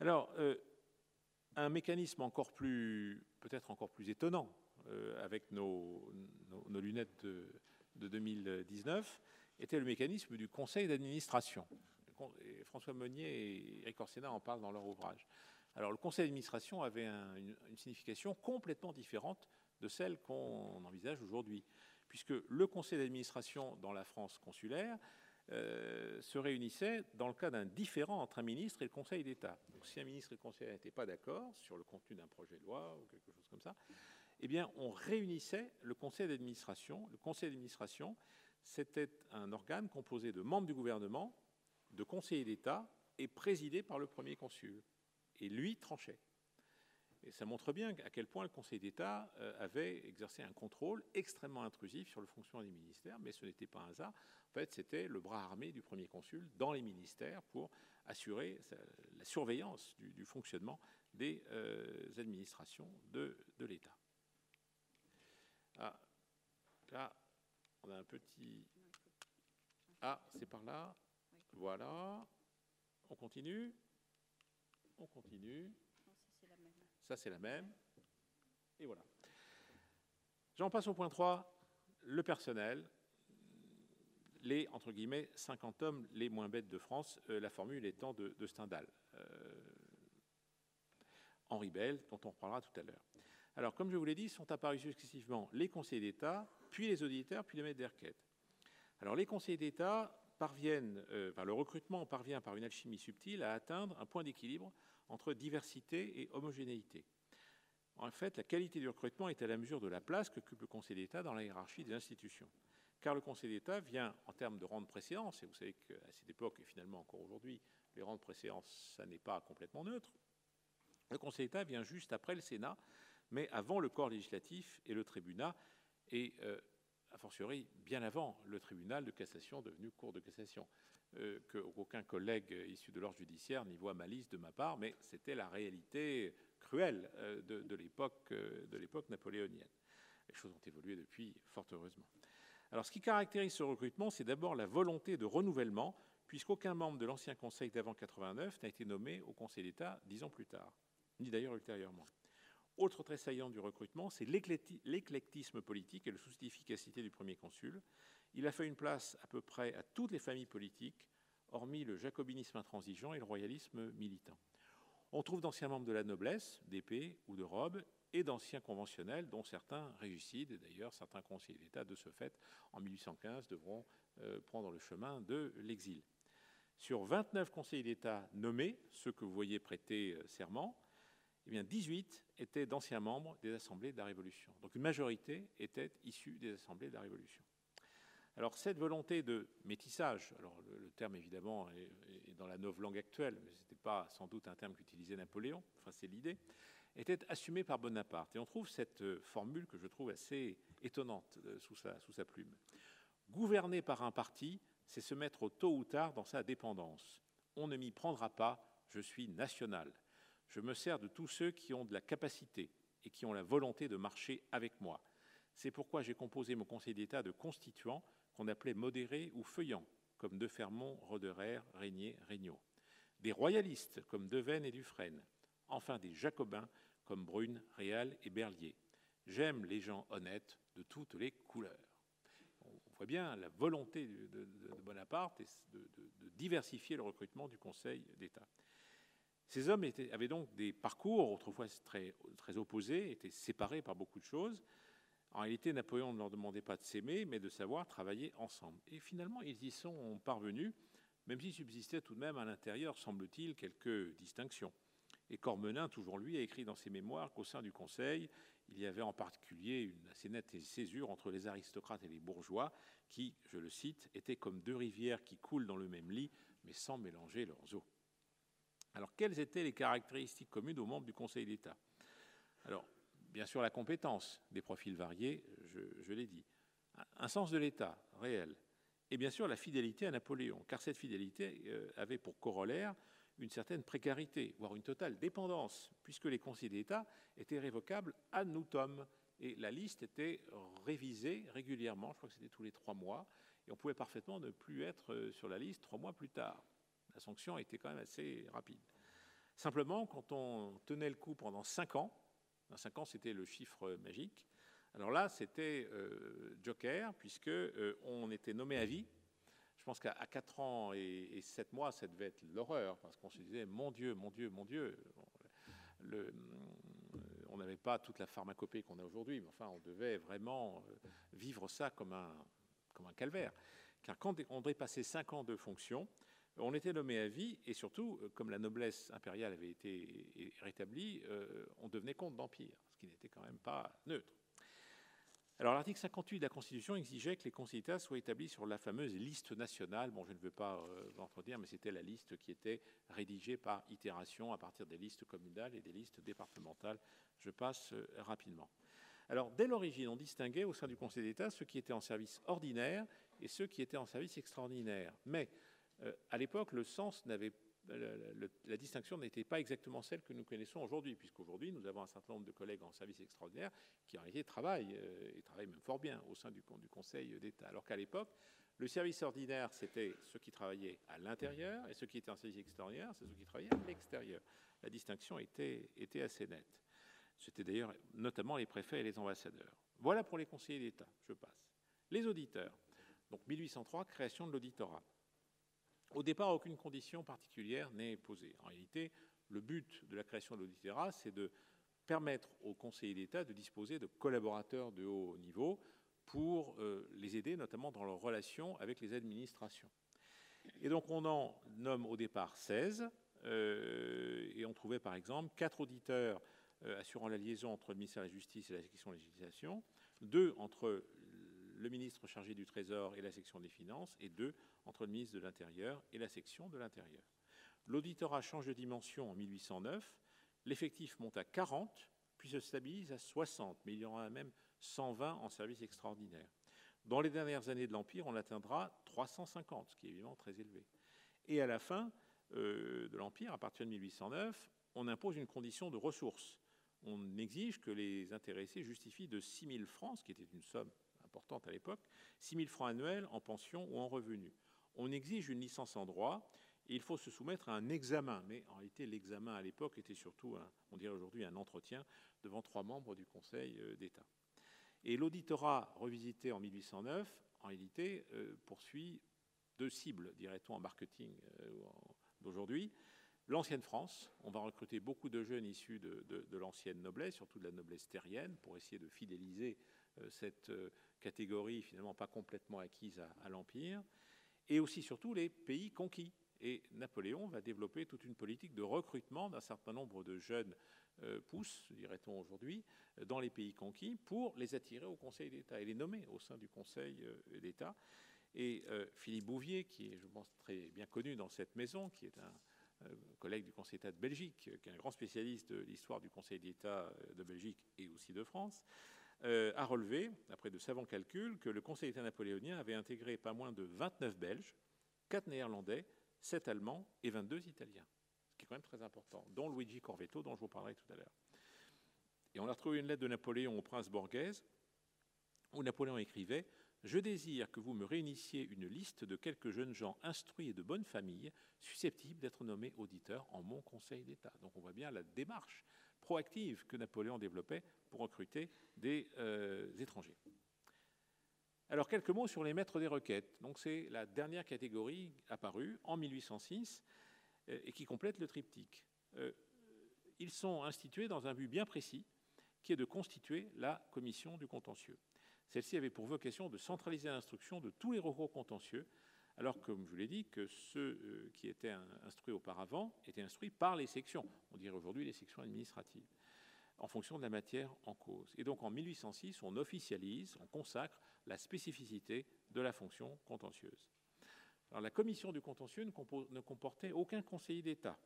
Alors, euh, un mécanisme encore plus, peut-être encore plus étonnant, euh, avec nos, lunettes de, 2019, était le mécanisme du Conseil d'administration. François Meunier et Eric Orsena en parlent dans leur ouvrage. Alors le conseil d'administration avait une, signification complètement différente de celle qu'on envisage aujourd'hui, puisque le conseil d'administration dans la France consulaire euh, se réunissait dans le cas d'un différent entre un ministre et le Conseil d'État. Donc si un ministre et le Conseil n'étaient pas d'accord sur le contenu d'un projet de loi ou quelque chose comme ça, eh bien on réunissait le Conseil d'administration. Le Conseil d'administration, c'était un organe composé de membres du gouvernement, de conseillers d'État et présidé par le premier consul. Et lui tranchait. Et ça montre bien à quel point le Conseil d'État euh, avait exercé un contrôle extrêmement intrusif sur le fonctionnement des ministères, mais ce n'était pas un hasard. En fait, c'était le bras armé du premier consul dans les ministères pour assurer la surveillance du, fonctionnement des euh, administrations de, l'État. Ah, là, on a un petit... Ah, c'est par là. Voilà. On continue. On continue. Ça, c'est la même. Et voilà. J'en passe au point 3, le personnel. Les, entre guillemets, 50 hommes les moins bêtes de France, euh, la formule étant de, Stendhal. Euh, Henri Bell, dont on reparlera tout à l'heure. Alors, comme je vous l'ai dit, sont apparus successivement les conseillers d'État, puis les auditeurs, puis les maîtres des Alors, les conseillers d'État parviennent, euh, le recrutement parvient par une alchimie subtile à atteindre un point d'équilibre entre diversité et homogénéité. En fait, la qualité du recrutement est à la mesure de la place qu'occupe le Conseil d'État dans la hiérarchie des institutions. Car le Conseil d'État vient, en termes de rang de préséance, et vous savez qu'à cette époque, et finalement encore aujourd'hui, les rangs de préséance, ça n'est pas complètement neutre, le Conseil d'État vient juste après le Sénat, mais avant le corps législatif et le tribunat, et euh, a fortiori bien avant le tribunal de cassation devenu cour de cassation. Euh, qu'aucun collègue issu de l'ordre judiciaire n'y voit malice de ma part, mais c'était la réalité cruelle euh, de, l'époque, euh, de l'époque napoléonienne. Les choses ont évolué depuis, fort heureusement. Alors, ce qui caractérise ce recrutement, c'est d'abord la volonté de renouvellement, puisqu'aucun membre de l'ancien Conseil d'avant 89 n'a été nommé au Conseil d'État dix ans plus tard, ni d'ailleurs ultérieurement. Autre trait saillant du recrutement, c'est l'éclectisme politique et le souci d'efficacité du premier consul. Il a fait une place à peu près à toutes les familles politiques, hormis le jacobinisme intransigeant et le royalisme militant. On trouve d'anciens membres de la noblesse, d'épée ou de robe, et d'anciens conventionnels, dont certains régicides, et d'ailleurs certains conseillers d'État, de ce fait, en 1815, devront euh, prendre le chemin de l'exil. Sur 29 conseillers d'État nommés, ceux que vous voyez prêter euh, serment, eh bien 18 étaient d'anciens membres des assemblées de la Révolution. Donc une majorité était issue des assemblées de la Révolution. Alors cette volonté de métissage, alors le, terme évidemment est, dans la nouvelle langue actuelle, mais ce n'était pas sans doute un terme qu'utilisait Napoléon, enfin c'est l'idée, était assumée par Bonaparte. Et on trouve cette euh, formule que je trouve assez étonnante euh, sous sa, sous sa plume. Gouverner par un parti, c'est se mettre tôt ou tard dans sa dépendance. On ne m'y prendra pas, je suis national. Je me sers de tous ceux qui ont de la capacité et qui ont la volonté de marcher avec moi. C'est pourquoi j'ai composé mon Conseil d'État de constituants qu'on appelait modérés ou feuillants, comme De Fermont, Roderer, Régnier, Regnault. Des royalistes, comme Devaine et Dufresne. Enfin, des jacobins, comme Brune, Réal et Berlier. J'aime les gens honnêtes de toutes les couleurs. On voit bien la volonté de, Bonaparte de, diversifier le recrutement du Conseil d'État. Ces hommes avaient donc des parcours autrefois très, très opposés, étaient séparés par beaucoup de choses, en réalité, Napoléon ne leur demandait pas de s'aimer, mais de savoir travailler ensemble. Et finalement, ils y sont parvenus, même s'il subsistait tout de même à l'intérieur, semble-t-il, quelques distinctions. Et Cormenin, toujours lui, a écrit dans ses mémoires qu'au sein du Conseil, il y avait en particulier une assez nette césure entre les aristocrates et les bourgeois, qui, je le cite, étaient comme deux rivières qui coulent dans le même lit, mais sans mélanger leurs eaux. Alors, quelles étaient les caractéristiques communes aux membres du Conseil d'État? Bien sûr la compétence, des profils variés, je, l'ai dit, un sens de l'État réel, et bien sûr la fidélité à Napoléon, car cette fidélité euh, avait pour corollaire une certaine précarité, voire une totale dépendance, puisque les conseillers d'État étaient révocables à nutum, et la liste était révisée régulièrement, je crois que c'était tous les trois mois, et on pouvait parfaitement ne plus être euh, sur la liste trois mois plus tard. La sanction était quand même assez rapide. Simplement, quand on tenait le coup pendant cinq ans, 5 ans, c'était le chiffre magique. Alors là, c'était euh, Joker, puisque euh, on était nommé à vie. Je pense qu'à 4 ans et, 7 mois, ça devait être l'horreur, parce qu'on se disait, mon Dieu, mon Dieu, mon Dieu. on n'avait pas toute la pharmacopée qu'on a aujourd'hui, mais enfin, on devait vraiment vivre ça comme un, comme un calvaire. Car quand on dépassait cinq ans de fonction, on était nommé à vie, et surtout, comme la noblesse impériale avait été rétablie, on devenait comte d'empire, ce qui n'était quand même pas neutre. Alors l'article 58 de la Constitution exigeait que les conseils d'État soient établis sur la fameuse liste nationale. Bon, je ne veux pas euh, l'entretenir, mais c'était la liste qui était rédigée par itération à partir des listes communales et des listes départementales. Je passe euh, rapidement. Alors, dès l'origine, on distinguait au sein du Conseil d'État ceux qui étaient en service ordinaire et ceux qui étaient en service extraordinaire. Mais euh, à l'époque, le sens n'avait la, distinction n'était pas exactement celle que nous connaissons aujourd'hui, puisqu'aujourd'hui, nous avons un certain nombre de collègues en service extraordinaire qui, en réalité, travaillent, euh, et travaillent même fort bien au sein du, du Conseil d'État. Alors qu'à l'époque, le service ordinaire, c'était ceux qui travaillaient à l'intérieur, et ceux qui étaient en service extraordinaire, c'est ceux qui travaillaient à l'extérieur. La distinction était, était assez nette. C'était d'ailleurs notamment les préfets et les ambassadeurs. Voilà pour les conseillers d'État, je passe. Les auditeurs. Donc 1803, création de l'auditorat. Au départ, aucune condition particulière n'est posée. En réalité, le but de la création de l'auditorat, c'est de permettre aux conseillers d'État de disposer de collaborateurs de haut niveau pour euh, les aider, notamment dans leurs relations avec les administrations. Et donc, on en nomme au départ 16, euh, et on trouvait par exemple quatre auditeurs euh, assurant la liaison entre le ministère de la Justice et la section de législation, deux entre le ministre chargé du Trésor et la section des Finances, et deux entre le ministre de l'Intérieur et la section de l'Intérieur. L'auditorat change de dimension en 1809, l'effectif monte à 40, puis se stabilise à 60, mais il y aura même 120 en service extraordinaire. Dans les dernières années de l'Empire, on atteindra 350, ce qui est évidemment très élevé. Et à la fin euh, de l'Empire, à partir de 1809, on impose une condition de ressources. On exige que les intéressés justifient de 6 000 francs, ce qui était une somme importante à l'époque, 6 000 francs annuels en pension ou en revenus. On exige une licence en droit et il faut se soumettre à un examen. Mais en réalité, l'examen à l'époque était surtout, on dirait aujourd'hui, un entretien devant trois membres du Conseil euh, d'État. Et l'auditorat revisité en 1809, en réalité, euh, poursuit deux cibles, dirait-on, en marketing euh, d'aujourd'hui. L'ancienne France, on va recruter beaucoup de jeunes issus de, l'ancienne noblesse, surtout de la noblesse terrienne, pour essayer de fidéliser cette catégorie finalement pas complètement acquise à l'Empire et aussi surtout les pays conquis. Et Napoléon va développer toute une politique de recrutement d'un certain nombre de jeunes euh, pousses, dirait-on aujourd'hui, dans les pays conquis pour les attirer au Conseil d'État et les nommer au sein du Conseil euh, d'État. Et euh, Philippe Bouvier, qui est, je pense, très bien connu dans cette maison, qui est un collègue du Conseil d'État de Belgique, qui est un grand spécialiste de l'histoire du Conseil d'État de Belgique et aussi de France, euh, a relevé, après de savants calculs, que le Conseil d'État napoléonien avait intégré pas moins de 29 Belges, 4 Néerlandais, 7 Allemands et 22 Italiens, ce qui est quand même très important, dont Luigi Corvetto, dont je vous parlerai tout à l'heure. Et on a retrouvé une lettre de Napoléon au prince Borghese, où Napoléon écrivait Je désire que vous me réunissiez une liste de quelques jeunes gens instruits et de bonne famille, susceptibles d'être nommés auditeurs en mon Conseil d'État. Donc on voit bien la démarche que Napoléon développait pour recruter des euh, étrangers. Alors quelques mots sur les maîtres des requêtes. Donc c'est la dernière catégorie apparue en 1806 euh, et qui complète le triptyque. Euh, ils sont institués dans un but bien précis, qui est de constituer la commission du contentieux. Celle-ci avait pour vocation de centraliser l'instruction de tous les recours contentieux, alors comme je vous l'ai dit, ceux qui étaient instruits auparavant étaient instruits par les sections, on dirait aujourd'hui les sections administratives en fonction de la matière en cause. Et donc en 1806, on officialise, on consacre la spécificité de la fonction contentieuse. La commission du contentieux ne, comportait aucun conseiller d'État,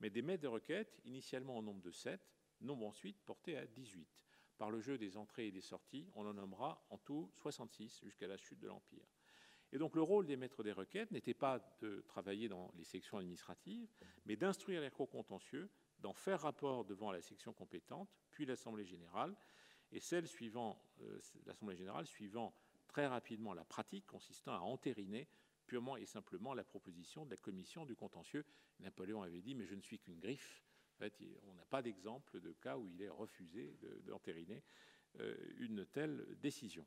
mais des maîtres de requête, initialement au nombre de 7, nombre ensuite porté à 18. Par le jeu des entrées et des sorties, on en nommera en tout 66 jusqu'à la chute de l'Empire. Et donc le rôle des maîtres des requêtes n'était pas de travailler dans les sections administratives, mais d'instruire les cours contentieux d'en faire rapport devant la section compétente, puis l'Assemblée générale, et celle suivant euh, l'Assemblée générale suivant très rapidement la pratique consistant à entériner purement et simplement la proposition de la commission du contentieux. Napoléon avait dit mais je ne suis qu'une griffe. En fait, on n'a pas d'exemple de cas où il est refusé d'entériner euh, une telle décision.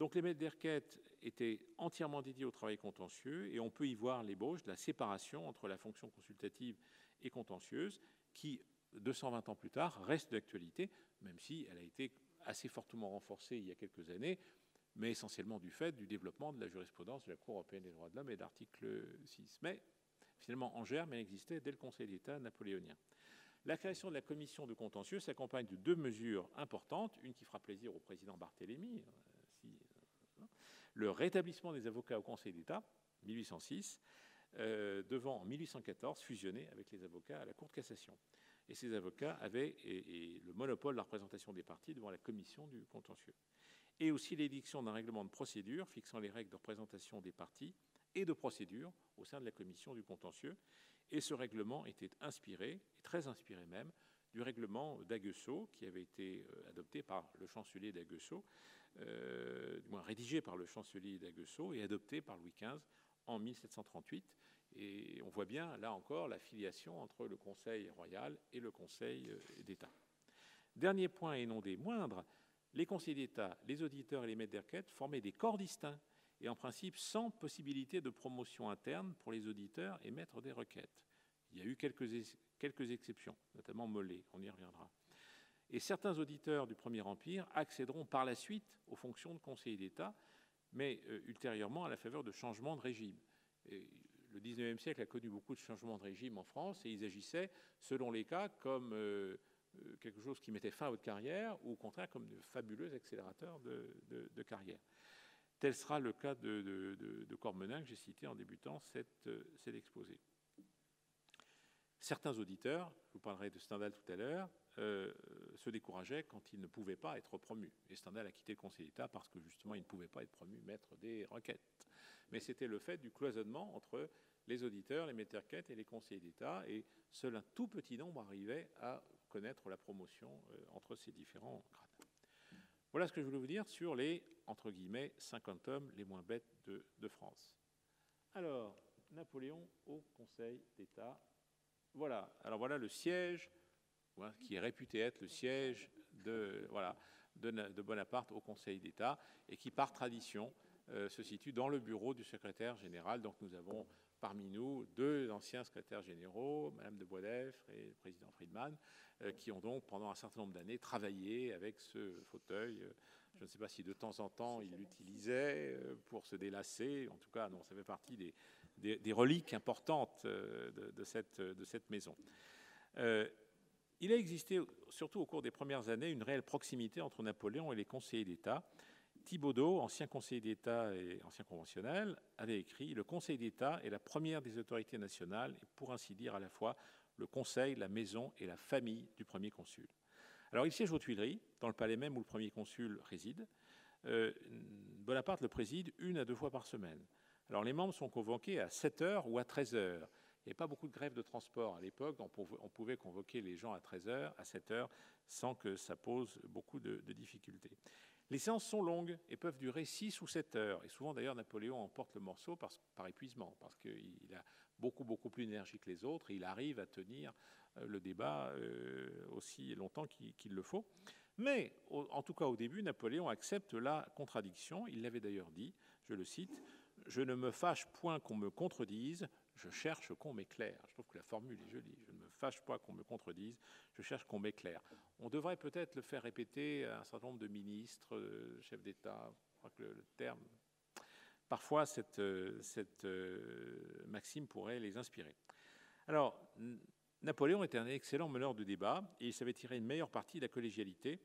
Donc les maîtres d'Erquette étaient entièrement dédiés au travail contentieux et on peut y voir l'ébauche de la séparation entre la fonction consultative et contentieuse qui 220 ans plus tard, reste d'actualité, même si elle a été assez fortement renforcée il y a quelques années, mais essentiellement du fait du développement de la jurisprudence de la Cour européenne des droits de l'homme et de l'article 6. Mais finalement, en germe, elle existait dès le Conseil d'État napoléonien. La création de la commission de contentieux s'accompagne de deux mesures importantes, une qui fera plaisir au président Barthélemy, le rétablissement des avocats au Conseil d'État, 1806, euh, devant en 1814 fusionner avec les avocats à la Cour de cassation. Et ces avocats avaient le monopole de la représentation des partis devant la commission du contentieux. Et aussi l'édiction d'un règlement de procédure fixant les règles de représentation des partis et de procédure au sein de la commission du contentieux. Et ce règlement était inspiré, très inspiré même, du règlement d'Aguesseau qui avait été euh, adopté par le chancelier d'Aguesseau, euh, du moins rédigé par le chancelier d'Aguesseau et adopté par Louis XV en 1738. Et on voit bien, là encore, la filiation entre le Conseil royal et le Conseil euh, d'État. Dernier point et non des moindres, les conseils d'État, les auditeurs et les maîtres d'enquête formaient des corps distincts et en principe sans possibilité de promotion interne pour les auditeurs et maîtres des requêtes. Il y a eu quelques, quelques exceptions, notamment Mollet, on y reviendra. Et certains auditeurs du Premier Empire accéderont par la suite aux fonctions de conseiller d'État, mais euh, ultérieurement à la faveur de changements de régime. le XIXe siècle a connu beaucoup de changements de régime en France et ils agissaient, selon les cas, comme euh, euh, quelque chose qui mettait fin à votre carrière ou au contraire comme de fabuleux accélérateurs de, carrière. Tel sera le cas de, Cormenin que j'ai cité en débutant cet exposé. Certains auditeurs, je vous parlerai de Stendhal tout à l'heure, euh, se décourageaient quand ils ne pouvaient pas être promus. Et Stendhal a quitté le Conseil d'État parce que justement il ne pouvait pas être promu maître des requêtes. Mais c'était le fait du cloisonnement entre les auditeurs, les maîtres requêtes et les conseillers d'État, et seul un tout petit nombre arrivait à connaître la promotion euh, entre ces différents grades. Voilà ce que je voulais vous dire sur les, entre guillemets, 50 hommes les moins bêtes de, de France. Alors, Napoléon au Conseil d'État voilà, alors voilà le siège, qui est réputé être le siège de, voilà, de, Bonaparte au Conseil d'État, et qui par tradition euh, se situe dans le bureau du secrétaire général. Donc nous avons parmi nous deux anciens secrétaires généraux, Madame de Boisdeffre et le président Friedman, euh, qui ont donc pendant un certain nombre d'années travaillé avec ce fauteuil. Je ne sais pas si de temps en temps ils l'utilisaient euh, pour se délasser. En tout cas, non, ça fait partie des, des, reliques importantes euh, de, cette, de cette, maison. Euh, il a existé, surtout au cours des premières années, une réelle proximité entre Napoléon et les conseillers d'État. Thibaudot, ancien conseiller d'État et ancien conventionnel, avait écrit Le Conseil d'État est la première des autorités nationales et, pour ainsi dire, à la fois le conseil, la maison et la famille du premier consul. Alors, il siège aux Tuileries, dans le palais même où le premier consul réside. Euh, Bonaparte le préside une à deux fois par semaine. Alors les membres sont convoqués à 7 heures ou à 13 heures. Il n'y avait pas beaucoup de grèves de transport à l'époque, on pouvait convoquer les gens à 13 heures, à 7 heures, sans que ça pose beaucoup de, difficultés. Les séances sont longues et peuvent durer 6 ou 7 heures. Et souvent, d'ailleurs, Napoléon emporte le morceau par, par épuisement, parce qu'il a beaucoup, beaucoup plus d'énergie que les autres et il arrive à tenir euh, le débat euh, aussi longtemps qu'il le faut. Mais, en tout cas, au début, Napoléon accepte la contradiction. Il l'avait d'ailleurs dit, je le cite, je ne me fâche point qu'on me contredise, je cherche qu'on m'éclaire. Je trouve que la formule est jolie. Je ne me fâche pas qu'on me contredise, je cherche qu'on m'éclaire. On devrait peut-être le faire répéter à un certain nombre de ministres, euh, chefs d'État. Le, terme. Parfois, cette, euh, euh, maxime pourrait les inspirer. Alors, Napoléon était un excellent meneur de débat et il savait tirer une meilleure partie de la collégialité.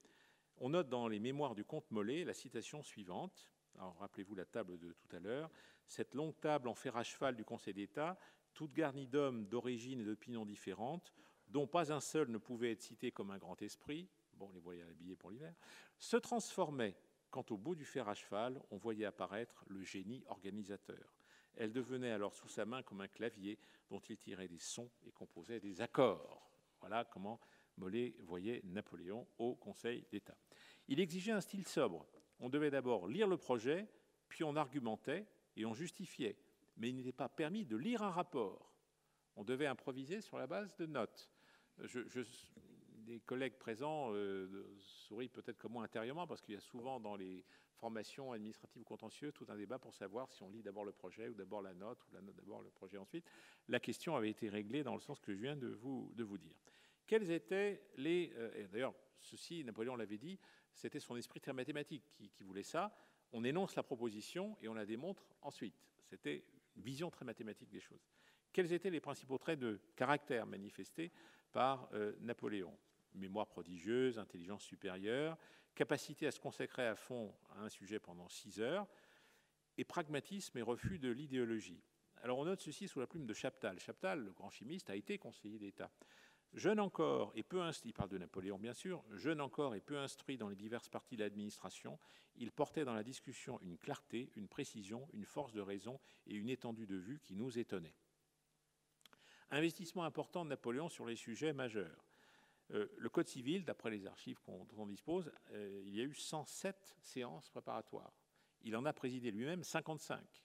On note dans les mémoires du comte Mollet la citation suivante rappelez-vous la table de tout à l'heure, cette longue table en fer à cheval du Conseil d'État, toute garnie d'hommes d'origine et d'opinions différentes, dont pas un seul ne pouvait être cité comme un grand esprit, bon, les voyait habillés pour l'hiver, se transformait quand au bout du fer à cheval, on voyait apparaître le génie organisateur. Elle devenait alors sous sa main comme un clavier dont il tirait des sons et composait des accords. Voilà comment Mollet voyait Napoléon au Conseil d'État. Il exigeait un style sobre, on devait d'abord lire le projet, puis on argumentait et on justifiait. Mais il n'était pas permis de lire un rapport. On devait improviser sur la base de notes. Je, des collègues présents euh, sourient peut-être comme moi intérieurement, parce qu'il y a souvent dans les formations administratives ou contentieuses tout un débat pour savoir si on lit d'abord le projet ou d'abord la note, ou la note d'abord le projet ensuite. La question avait été réglée dans le sens que je viens de vous, de vous dire. Quels étaient les... D'ailleurs, ceci, Napoléon l'avait dit, c'était son esprit très mathématique qui, voulait ça. On énonce la proposition et on la démontre ensuite. C'était une vision très mathématique des choses. Quels étaient les principaux traits de caractère manifestés par Napoléon? Mémoire prodigieuse, intelligence supérieure, capacité à se consacrer à fond à un sujet pendant six heures, et pragmatisme et refus de l'idéologie. Alors on note ceci sous la plume de Chaptal. Chaptal, le grand chimiste, a été conseiller d'État. Jeune encore et peu instruit, il parle de Napoléon bien sûr, jeune encore et peu instruit dans les diverses parties de l'administration, il portait dans la discussion une clarté, une précision, une force de raison et une étendue de vue qui nous étonnaient. Investissement important de Napoléon sur les sujets majeurs. Euh, le Code civil, d'après les archives dont on dispose, euh, il y a eu 107 séances préparatoires. Il en a présidé lui-même 55.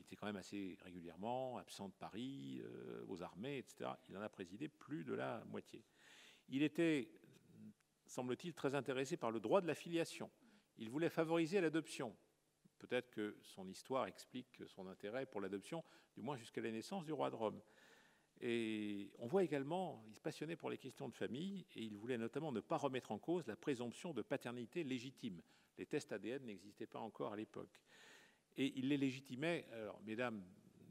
Il était quand même assez régulièrement absent de Paris, euh, aux armées, etc. Il en a présidé plus de la moitié. Il était, semble-t-il, très intéressé par le droit de la filiation. Il voulait favoriser l'adoption. Peut-être que son histoire explique son intérêt pour l'adoption, du moins jusqu'à la naissance du roi de Rome. Et on voit également, il se passionnait pour les questions de famille et il voulait notamment ne pas remettre en cause la présomption de paternité légitime. Les tests ADN n'existaient pas encore à l'époque. Et il les légitimait, alors mesdames,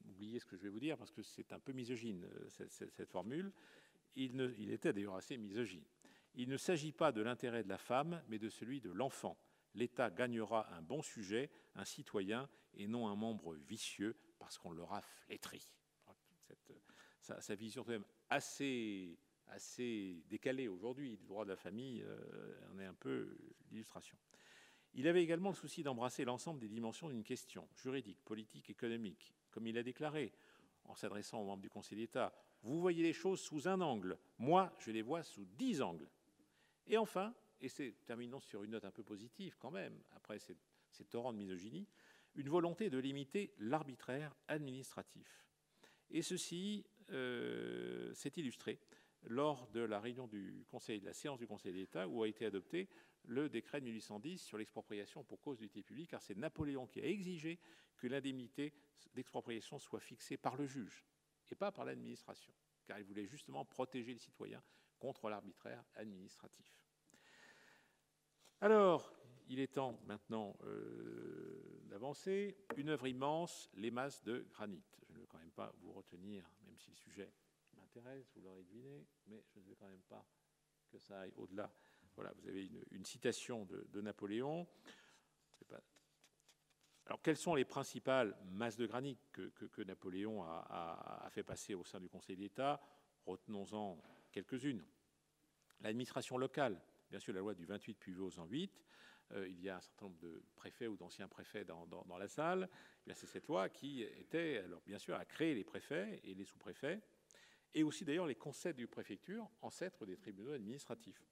oubliez ce que je vais vous dire parce que c'est un peu misogyne euh, cette, formule, il, était d'ailleurs assez misogyne. Il ne s'agit pas de l'intérêt de la femme, mais de celui de l'enfant. L'État gagnera un bon sujet, un citoyen, et non un membre vicieux, parce qu'on l'aura flétri. Cette, sa, sa vision quand même assez, assez décalée aujourd'hui du droit de la famille euh, en est un peu l'illustration. Il avait également le souci d'embrasser l'ensemble des dimensions d'une question juridique, politique, économique. Comme il a déclaré en s'adressant aux membres du Conseil d'État, vous voyez les choses sous un angle, moi je les vois sous dix angles. Et enfin, et c'est terminons sur une note un peu positive quand même, après ces, torrents de misogynie, une volonté de limiter l'arbitraire administratif. Et ceci euh, s'est illustré lors de la réunion du Conseil, de la séance du Conseil d'État, où a été adopté le décret de 1810 sur l'expropriation pour cause d'utilité publique, car c'est Napoléon qui a exigé que l'indemnité d'expropriation soit fixée par le juge et pas par l'administration, car il voulait justement protéger les citoyens contre l'arbitraire administratif. Alors, il est temps maintenant euh, d'avancer. Une œuvre immense, les masses de granit. Je ne veux quand même pas vous retenir si le sujet m'intéresse, vous l'aurez deviné, mais je ne veux quand même pas que ça aille au-delà. Voilà, vous avez une, citation de, Napoléon. Alors, quelles sont les principales masses de granit que, Napoléon a, fait passer au sein du Conseil d'État? Retenons-en quelques-unes. L'administration locale, bien sûr, la loi du 28 Puvos en 8, euh, il y a un certain nombre de préfets ou d'anciens préfets dans, dans, la salle. C'est cette loi qui était, alors bien sûr, à créer les préfets et les sous-préfets, et aussi d'ailleurs les conseils de préfecture, ancêtres des tribunaux administratifs.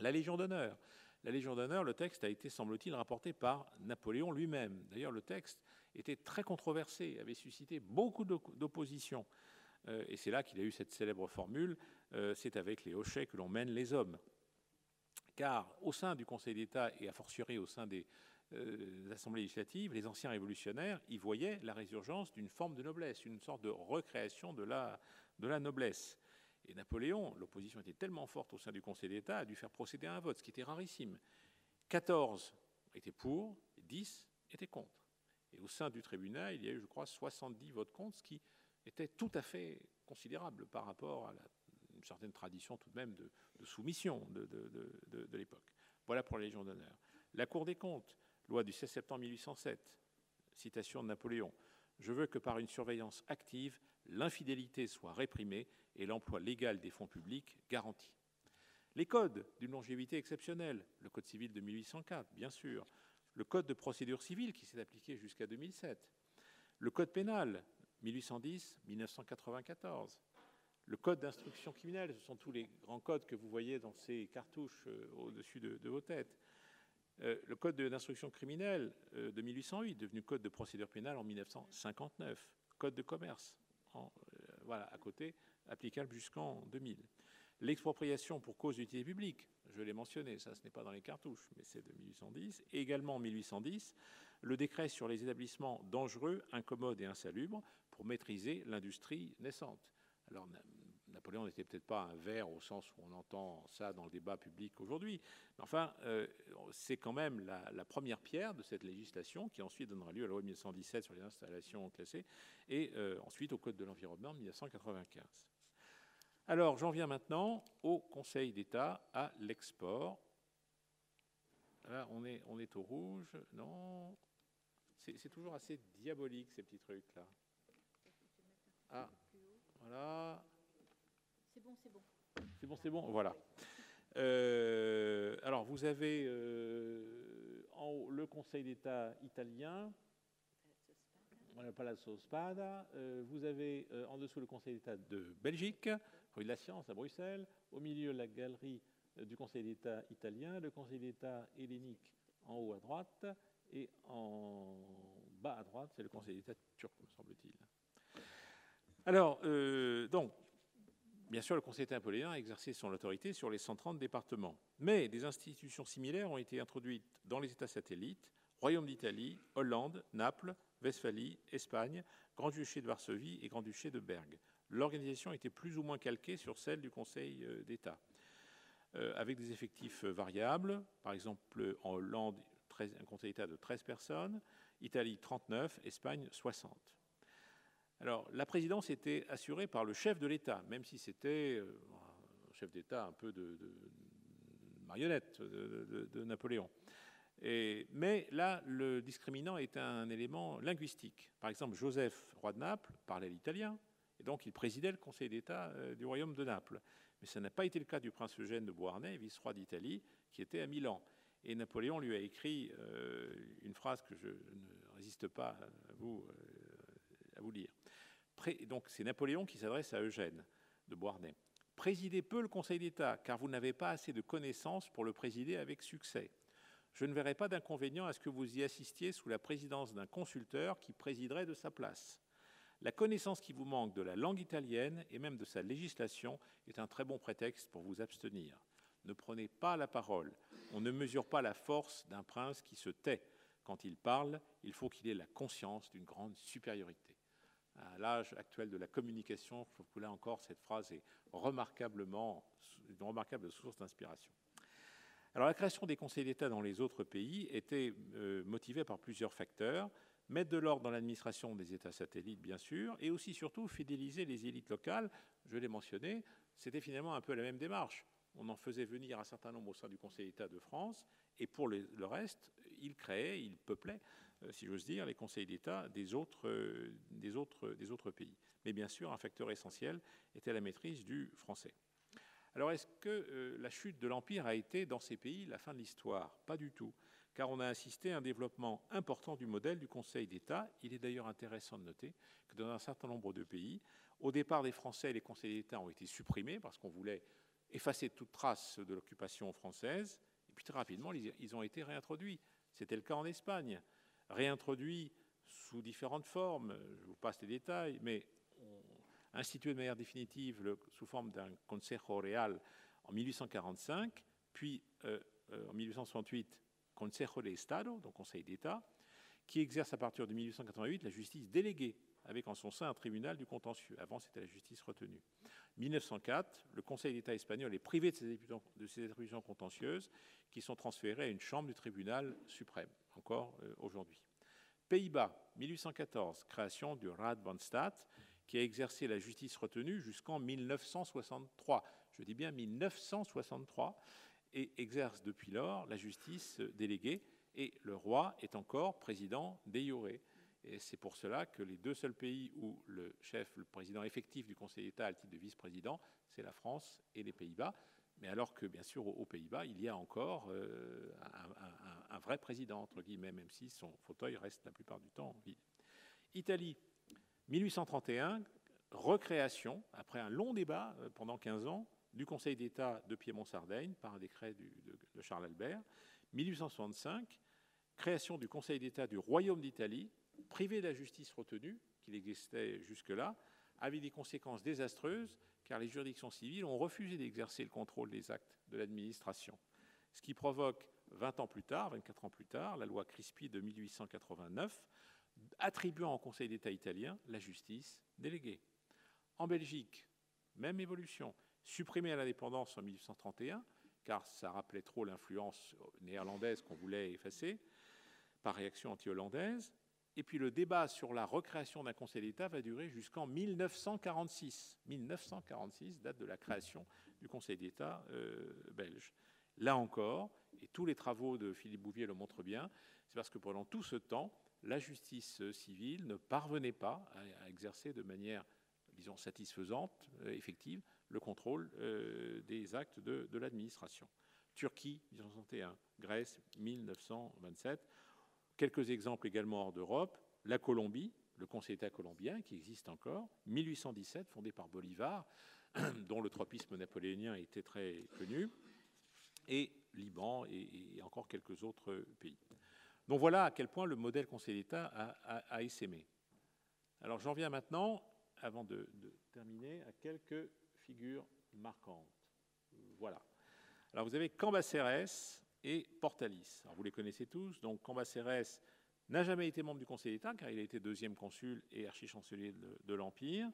La Légion d'honneur. La Légion d'honneur, le texte a été, semble-t-il, rapporté par Napoléon lui-même. D'ailleurs, le texte était très controversé, avait suscité beaucoup d'opposition. Euh, et c'est là qu'il a eu cette célèbre formule euh, c'est avec les hochets que l'on mène les hommes car au sein du Conseil d'État et a fortiori au sein des, euh, assemblées législatives, les anciens révolutionnaires y voyaient la résurgence d'une forme de noblesse, une sorte de recréation de la, noblesse. Et Napoléon, l'opposition était tellement forte au sein du Conseil d'État, a dû faire procéder à un vote, ce qui était rarissime. 14 étaient pour, 10 étaient contre. Et au sein du tribunal, il y a eu, je crois, 70 votes contre, ce qui était tout à fait considérable par rapport à une certaine tradition tout de même de, soumission de l'époque. Voilà pour la Légion d'honneur. La Cour des comptes, loi du 16 septembre 1807, citation de Napoléon. Je veux que par une surveillance active, l'infidélité soit réprimée et l'emploi légal des fonds publics garanti. Les codes d'une longévité exceptionnelle, le Code civil de 1804, bien sûr, le Code de procédure civile qui s'est appliqué jusqu'à 2007, le Code pénal 1810-1994, le code d'instruction criminelle, ce sont tous les grands codes que vous voyez dans ces cartouches euh, au-dessus de, de, vos têtes. Euh, le code d'instruction criminelle euh, de 1808, devenu code de procédure pénale en 1959. Code de commerce, euh, voilà, à côté, applicable jusqu'en 2000. L'expropriation pour cause d'utilité publique, je l'ai mentionné, ça ce n'est pas dans les cartouches, mais c'est de 1810. Et également en 1810, le décret sur les établissements dangereux, incommodes et insalubres pour maîtriser l'industrie naissante. Alors, Napoléon n'était peut-être pas un ver au sens où on entend ça dans le débat public aujourd'hui. Mais enfin, euh, c'est quand même la, première pierre de cette législation qui ensuite donnera lieu à la loi 1917 sur les installations classées et euh, ensuite au Code de l'environnement en 1995. Alors, j'en viens maintenant au Conseil d'État à l'export. Là, on est, on est au rouge. Non, c'est toujours assez diabolique ces petits trucs-là. Ah, voilà. C'est bon, c'est bon. C'est bon, c'est bon, voilà. Euh, alors, vous avez euh, en haut le Conseil d'État italien, voilà, Palazzo Spada. Euh, vous avez en dessous le Conseil d'État de Belgique, rue de la Science à Bruxelles. Au milieu, la galerie du Conseil d'État italien, le Conseil d'État hellénique en haut à droite, et en bas à droite, c'est le Conseil d'État turc, me semble-t-il. Alors, donc, Bien sûr, le Conseil napoléon a exercé son autorité sur les 130 départements, mais des institutions similaires ont été introduites dans les États satellites, Royaume d'Italie, Hollande, Naples, Westphalie, Espagne, Grand-Duché de Varsovie et Grand-Duché de Bergue. L'organisation était plus ou moins calquée sur celle du Conseil euh, d'État, euh, avec des effectifs variables, par exemple en Hollande, un Conseil d'État de 13 personnes, Italie 39, Espagne 60. Alors, la présidence était assurée par le chef de l'État, même si c'était euh, un chef d'État un peu de, marionnette de, Napoléon. mais là, le discriminant est un élément linguistique. Par exemple, Joseph, roi de Naples, parlait l'italien, et donc il présidait le Conseil d'État euh, du royaume de Naples. Mais ça n'a pas été le cas du prince Eugène de Beauharnais, vice-roi d'Italie, qui était à Milan. Et Napoléon lui a écrit euh, une phrase que je ne résiste pas à vous, à vous lire c'est Napoléon qui s'adresse à Eugène de Beauharnais. Présidez peu le Conseil d'État, car vous n'avez pas assez de connaissances pour le présider avec succès. Je ne verrai pas d'inconvénient à ce que vous y assistiez sous la présidence d'un consulteur qui présiderait de sa place. La connaissance qui vous manque de la langue italienne et même de sa législation est un très bon prétexte pour vous abstenir. Ne prenez pas la parole. On ne mesure pas la force d'un prince qui se tait. Quand il parle, il faut qu'il ait la conscience d'une grande supériorité à l'âge actuel de la communication, je trouve que là encore, cette phrase est remarquablement, une remarquable source d'inspiration. Alors la création des conseils d'État dans les autres pays était euh, motivée par plusieurs facteurs. Mettre de l'ordre dans l'administration des États satellites, bien sûr, et aussi surtout fidéliser les élites locales. Je l'ai mentionné, c'était finalement un peu la même démarche. On en faisait venir un certain nombre au sein du Conseil d'État de France, et pour le reste, il créait, il peuplait euh, si j'ose dire, les conseils d'État des autres, euh, des autres pays. Mais bien sûr, un facteur essentiel était la maîtrise du français. Alors, est-ce que euh, la chute de l'Empire a été, dans ces pays, la fin de l'histoire? Pas du tout, car on a assisté à un développement important du modèle du Conseil d'État. Il est d'ailleurs intéressant de noter que dans un certain nombre de pays, au départ des Français, les conseils d'État ont été supprimés parce qu'on voulait effacer toute trace de l'occupation française, et puis très rapidement, ils ont été réintroduits. C'était le cas en Espagne réintroduit sous différentes formes, je vous passe les détails, mais institué de manière définitive sous forme d'un Consejo Real en 1845, puis euh, euh, en 1868 Consejo de Estado, donc Conseil d'État, qui exerce à partir de 1888 la justice déléguée, avec en son sein un tribunal du contentieux. Avant, c'était la justice retenue. 1904, le Conseil d'État espagnol est privé de ses, de ses attributions contentieuses qui sont transférées à une chambre du tribunal suprême encore euh, aujourd'hui. Pays-Bas, 1814, création du Raad van Stad, qui a exercé la justice retenue jusqu'en 1963. Je dis bien 1963, et exerce depuis lors la justice déléguée, et le roi est encore président des Et c'est pour cela que les deux seuls pays où le chef, le président effectif du Conseil d'État a le titre de vice-président, c'est la France et les Pays-Bas. Mais alors que, bien sûr, aux Pays-Bas, il y a encore euh, un, vrai président, entre guillemets, même si son fauteuil reste la plupart du temps vide. Italie, 1831, recréation, après un long débat euh, pendant 15 ans, du Conseil d'État de Piémont-Sardaigne par un décret de, de, Charles Albert. 1865, création du Conseil d'État du Royaume d'Italie, privé de la justice retenue, qu'il existait jusque-là, avec des conséquences désastreuses car les juridictions civiles ont refusé d'exercer le contrôle des actes de l'administration. Ce qui provoque 20 ans plus tard, 24 ans plus tard, la loi Crispi de 1889, attribuant au Conseil d'État italien la justice déléguée. En Belgique, même évolution. Supprimé à l'indépendance en 1831, car ça rappelait trop l'influence néerlandaise qu'on voulait effacer, par réaction anti-hollandaise. Et puis le débat sur la recréation d'un Conseil d'État va durer jusqu'en 1946. 1946, date de la création du Conseil d'État euh, belge. Là encore, et tous les travaux de Philippe Bouvier le montrent bien, c'est parce que pendant tout ce temps, la justice civile ne parvenait pas à, exercer de manière, disons, satisfaisante, euh, effective, le contrôle euh, des actes de, de l'administration. Turquie, 1961, Grèce, 1927. Quelques exemples également hors d'Europe. La Colombie, le Conseil d'État colombien, qui existe encore, 1817, fondé par Bolivar, dont le tropisme napoléonien était très connu, et Liban et, encore quelques autres pays. Donc voilà à quel point le modèle Conseil d'État a, essaimé. Alors j'en viens maintenant, avant de, terminer, à quelques figures marquantes. Voilà. Alors vous avez Cambacérès et Portalis. Vous les connaissez tous. Donc Cambacérès n'a jamais été membre du Conseil d'État car il a été deuxième consul et archichancelier de, de l'Empire.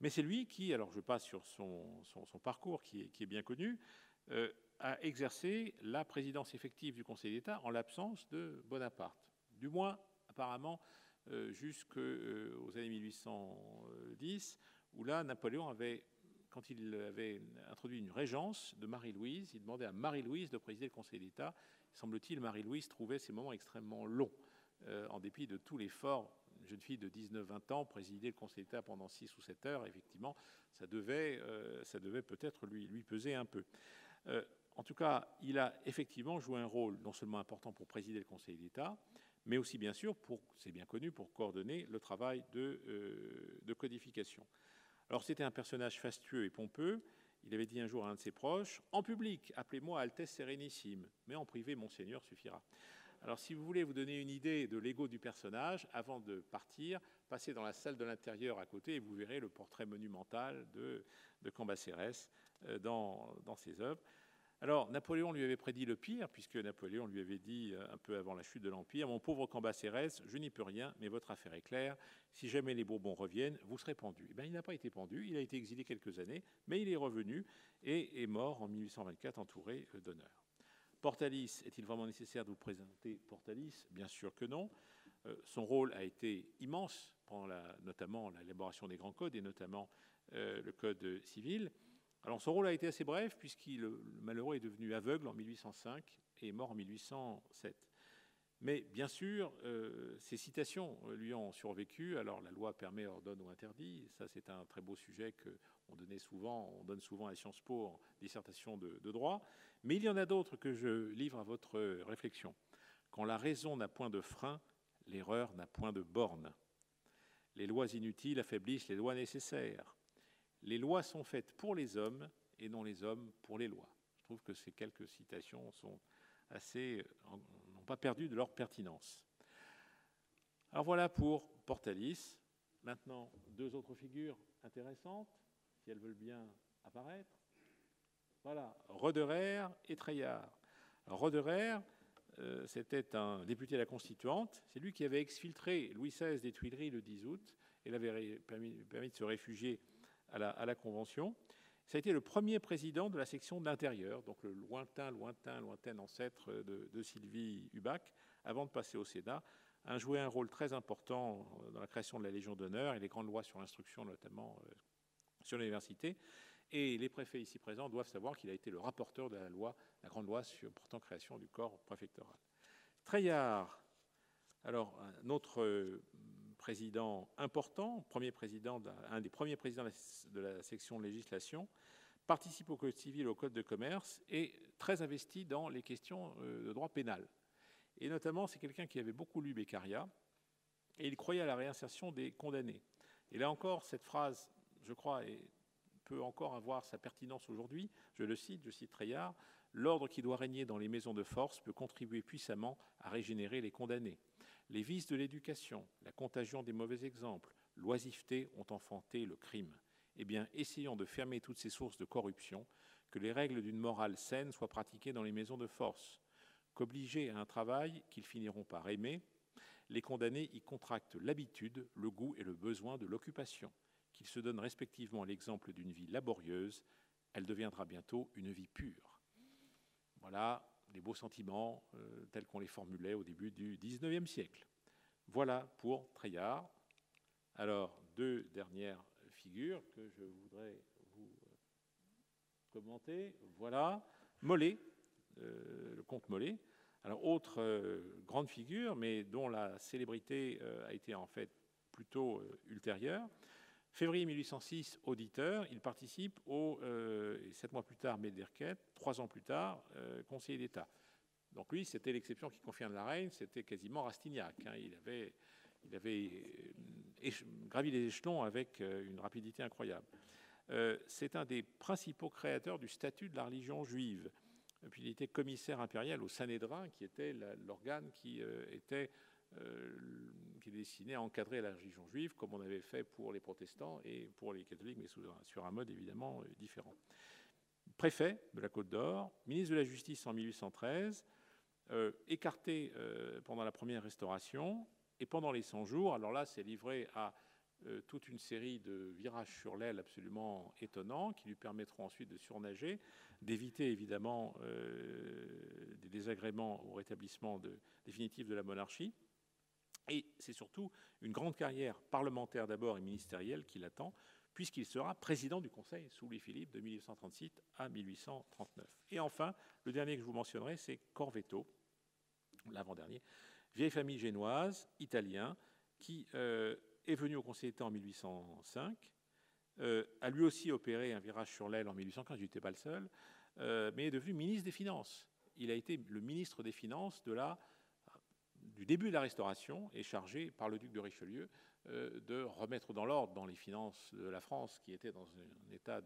Mais c'est lui qui, alors je passe sur son, parcours qui est, qui est, bien connu, euh, a exercé la présidence effective du Conseil d'État en l'absence de Bonaparte. Du moins, apparemment, euh, jusqu'aux euh, années 1810, où là, Napoléon avait, quand il avait introduit une régence de Marie-Louise, il demandait à Marie-Louise de présider le Conseil d'État. Semble-t-il, Marie-Louise trouvait ces moments extrêmement longs, euh, en dépit de tout l'effort. Une jeune fille de 19-20 ans, présider le Conseil d'État pendant 6 ou 7 heures, effectivement, ça devait, devait peut-être lui, peser un peu. En tout cas, il a effectivement joué un rôle non seulement important pour présider le Conseil d'État, mais aussi bien sûr, c'est bien connu, pour coordonner le travail euh, de codification. Alors c'était un personnage fastueux et pompeux. Il avait dit un jour à un de ses proches, en public, appelez-moi Altesse Sérénissime, mais en privé, Monseigneur suffira. Alors si vous voulez vous donner une idée de l'ego du personnage, avant de partir, passez dans la salle de l'intérieur à côté et vous verrez le portrait monumental de, Cambacérès euh, dans, dans ses œuvres. Alors, Napoléon lui avait prédit le pire, puisque Napoléon lui avait dit, euh, un peu avant la chute de l'Empire, Mon pauvre Cambacérès, je n'y peux rien, mais votre affaire est claire. Si jamais les Bourbons reviennent, vous serez pendu. Eh bien, il n'a pas été pendu, il a été exilé quelques années, mais il est revenu et est mort en 1824 entouré euh, d'honneur. Portalis, est-il vraiment nécessaire de vous présenter Portalis? Bien sûr que non. Euh, son rôle a été immense, la, notamment l'élaboration des grands codes et notamment le code civil. Alors son rôle a été assez bref puisqu'il le malheureux est devenu aveugle en 1805 et mort en 1807. Mais bien sûr, euh, ces citations lui ont survécu. Alors la loi permet, ordonne ou interdit. Ça, c'est un très beau sujet qu'on donnait souvent, on donne souvent à Sciences Po en dissertation de droit. Mais il y en a d'autres que je livre à votre réflexion. Quand la raison n'a point de frein, l'erreur n'a point de borne. Les lois inutiles affaiblissent les lois nécessaires les lois sont faites pour les hommes et non les hommes pour les lois. Je trouve que ces quelques citations sont assez, n'ont pas perdu de leur pertinence. Alors voilà pour Portalis. Maintenant, deux autres figures intéressantes, si elles veulent bien apparaître. Voilà, Roderer et Treillard. Roderer, euh, c'était un député de la Constituante. C'est lui qui avait exfiltré Louis XVI des Tuileries le 10 août et l'avait permis, de se réfugier à la, Convention. Ça a été le premier président de la section de l'intérieur, donc le lointain, lointain, lointain ancêtre de, Sylvie Hubac, avant de passer au Sénat, a joué un rôle très important dans la création de la Légion d'honneur et les grandes lois sur l'instruction, notamment euh, sur l'université. Et les préfets ici présents doivent savoir qu'il a été le rapporteur de la loi, la grande loi sur, portant création du corps préfectoral. Treillard, alors un autre président important, premier président, un des premiers présidents de la section législation, participe au code civil, au code de commerce et très investi dans les questions euh, de droit pénal. Et notamment, c'est quelqu'un qui avait beaucoup lu Beccaria et il croyait à la réinsertion des condamnés. Et là encore, cette phrase, je crois, peut encore avoir sa pertinence aujourd'hui. Je le cite, je cite Treillard, L'ordre qui doit régner dans les maisons de force peut contribuer puissamment à régénérer les condamnés. Les vices de l'éducation, la contagion des mauvais exemples, l'oisiveté ont enfanté le crime. Eh bien, essayons de fermer toutes ces sources de corruption, que les règles d'une morale saine soient pratiquées dans les maisons de force, qu'obligés à un travail qu'ils finiront par aimer, les condamnés y contractent l'habitude, le goût et le besoin de l'occupation, qu'ils se donnent respectivement l'exemple d'une vie laborieuse, elle deviendra bientôt une vie pure. Voilà les beaux sentiments euh, tels qu'on les formulait au début du XIXe siècle. Voilà pour Treillard. Alors, deux dernières figures que je voudrais vous euh, commenter. Voilà, Mollet, euh, le comte Mollet. Alors, autre grande figure, mais dont la célébrité a été en fait plutôt ultérieure. Février 1806, auditeur, il participe au, euh, sept mois plus tard, Méderquette, trois ans plus tard, euh, conseiller d'État. Donc lui, c'était l'exception qui confirme la reine, c'était quasiment Rastignac. Hein. Il avait, euh, gravi les échelons avec une rapidité incroyable. c'est un des principaux créateurs du statut de la religion juive. puis il était commissaire impérial au Sanhédrin, qui était l'organe qui était qui est destiné à encadrer la religion juive, comme on avait fait pour les protestants et pour les catholiques, mais sur un mode évidemment euh, différent. Préfet de la Côte d'Or, ministre de la Justice en 1813, euh, écarté pendant la première restauration et pendant les 100 jours. Alors là, c'est livré à toute une série de virages sur l'aile absolument étonnants qui lui permettront ensuite de surnager, d'éviter évidemment des désagréments au rétablissement définitif de la monarchie. Et c'est surtout une grande carrière parlementaire d'abord et ministérielle qui l'attend, puisqu'il sera président du Conseil sous Louis-Philippe de 1836 à 1839. Et enfin, le dernier que je vous mentionnerai, c'est Corvetto, l'avant-dernier, vieille famille génoise, italien, qui euh, est venu au Conseil d'État en 1805, euh, a lui aussi opéré un virage sur l'aile en 1815, je n'étais pas le seul, euh, mais est devenu ministre des Finances. Il a été le ministre des Finances de la du début de la Restauration est chargé par le duc de Richelieu euh, de remettre dans l'ordre dans les finances de la France, qui était dans un état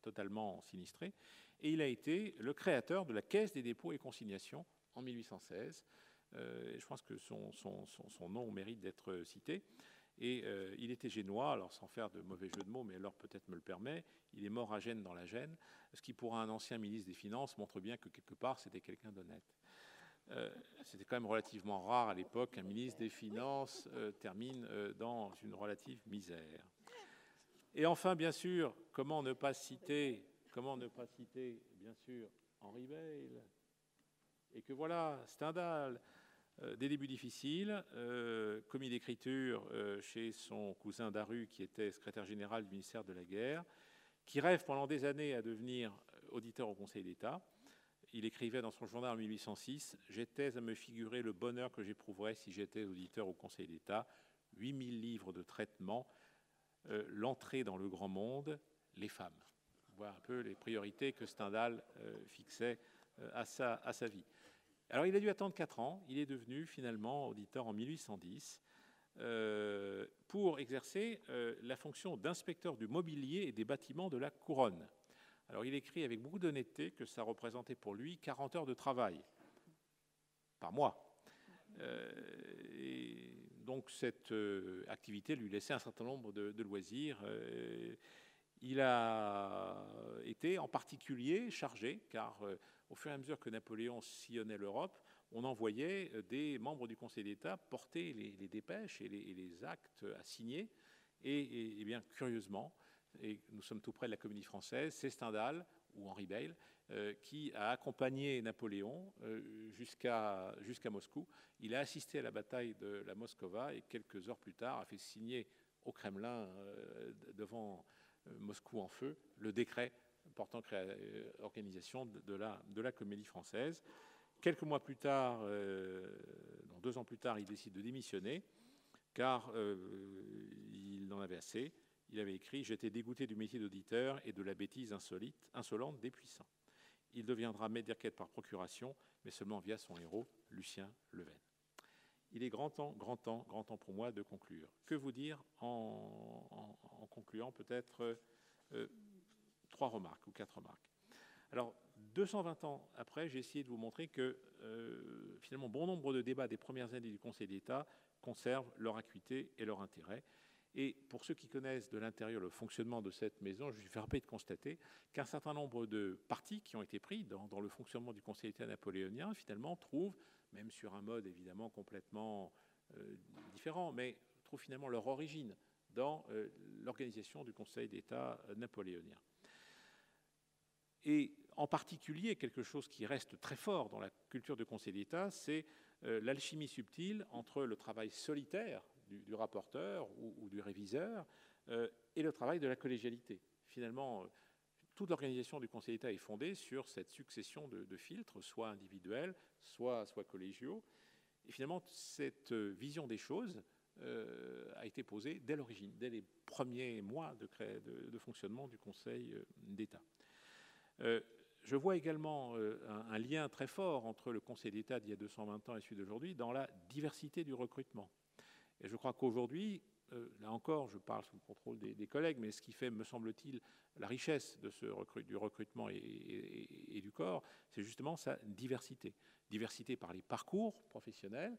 totalement sinistré. Et il a été le créateur de la Caisse des dépôts et consignations en 1816. Euh, je pense que son, son, nom mérite d'être cité. Et euh, il était génois, alors sans faire de mauvais jeu de mots, mais alors peut-être me le permet, il est mort à Gênes dans la Gênes, ce qui pour un ancien ministre des Finances montre bien que quelque part c'était quelqu'un d'honnête. Euh, c'était quand même relativement rare à l'époque qu'un ministre des Finances euh, termine euh, dans une relative misère. Et enfin, bien sûr, comment ne pas citer, comment ne pas citer, bien sûr, Henri Veil, et que voilà, Stendhal, des débuts difficiles, commis d'écriture chez son cousin Daru, qui était secrétaire général du ministère de la Guerre, qui rêve pendant des années à devenir auditeur au Conseil d'État, il écrivait dans son journal en 1806 J'étais à me figurer le bonheur que j'éprouverais si j'étais auditeur au Conseil d'État. 8000 livres de traitement, euh, l'entrée dans le grand monde, les femmes. Voilà un peu les priorités que Stendhal euh, fixait euh, à, sa, à sa vie. Alors il a dû attendre 4 ans. Il est devenu finalement auditeur en 1810 pour exercer la fonction d'inspecteur du mobilier et des bâtiments de la couronne. Alors il écrit avec beaucoup d'honnêteté que ça représentait pour lui 40 heures de travail par mois. Euh, donc cette euh, activité lui laissait un certain nombre de, loisirs. Euh, il a été en particulier chargé, car au fur et à mesure que Napoléon sillonnait l'Europe, on envoyait des membres du Conseil d'État porter les, dépêches et les, actes à signer. Et bien curieusement, et nous sommes tout près de la Comédie française, c'est Stendhal ou Henri Beyle euh, qui a accompagné Napoléon euh, jusqu'à Moscou. Il a assisté à la bataille de la Moscova et quelques heures plus tard a fait signer au Kremlin, euh, devant Moscou en feu, le décret portant organisation de, la, de la Comédie française. Quelques mois plus tard, deux ans plus tard, il décide de démissionner car il en avait assez il avait écrit J'étais dégoûté du métier d'auditeur et de la bêtise insolite, insolente des puissants. Il deviendra maître par procuration, mais seulement via son héros, Lucien Leven. Il est grand temps, grand temps, grand temps pour moi de conclure. Que vous dire en, concluant peut-être euh, trois remarques ou quatre remarques? Alors, 220 ans après, j'ai essayé de vous montrer que euh, finalement, bon nombre de débats des premières années du Conseil d'État conservent leur acuité et leur intérêt. Et pour ceux qui connaissent de l'intérieur le fonctionnement de cette maison, je suis frappé de constater qu'un certain nombre de partis qui ont été pris dans, le fonctionnement du Conseil d'État napoléonien, finalement, trouvent, même sur un mode évidemment complètement euh, différent, mais trouvent finalement leur origine dans l'organisation du Conseil d'État napoléonien. Et en particulier, quelque chose qui reste très fort dans la culture du Conseil d'État, c'est l'alchimie subtile entre le travail solitaire du, rapporteur ou, du réviseur et le travail de la collégialité. Finalement, toute l'organisation du Conseil d'État est fondée sur cette succession de, filtres, soit individuels, soit, collégiaux. Et finalement, cette vision des choses euh, a été posée dès l'origine, dès les premiers mois de, fonctionnement du Conseil euh, d'État. Euh, je vois également un, lien très fort entre le Conseil d'État d'il y a 220 ans et celui d'aujourd'hui dans la diversité du recrutement. Et je crois qu'aujourd'hui, là encore, je parle sous le contrôle des, collègues, mais ce qui fait, me semble-t-il, la richesse de ce du recrutement et, du corps, c'est justement sa diversité. Diversité par les parcours professionnels,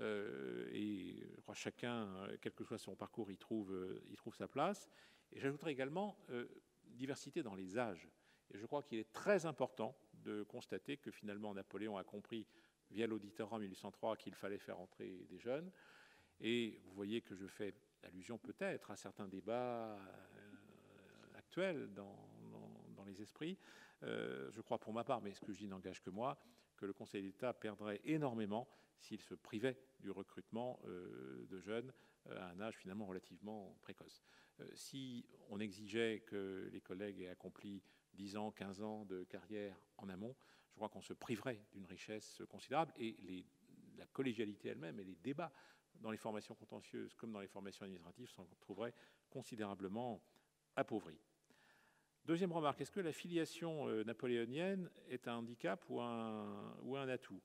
euh, et je crois chacun, quel que soit son parcours, y trouve, euh, sa place. Et j'ajouterai également euh, diversité dans les âges. Et je crois qu'il est très important de constater que finalement Napoléon a compris via l'auditorat 1803 qu'il fallait faire entrer des jeunes. Et vous voyez que je fais allusion peut-être à certains débats actuels dans, les esprits. je crois pour ma part, mais ce que je dis n'engage que moi, que le Conseil d'État perdrait énormément s'il se privait du recrutement euh, de jeunes euh, à un âge finalement relativement précoce. Euh, si on exigeait que les collègues aient accompli 10 ans, 15 ans de carrière en amont, je crois qu'on se priverait d'une richesse considérable et la collégialité elle-même et les débats dans les formations contentieuses comme dans les formations administratives s'en trouveraient considérablement appauvris. Deuxième remarque, est-ce que la filiation napoléonienne est un handicap ou un, ou un atout?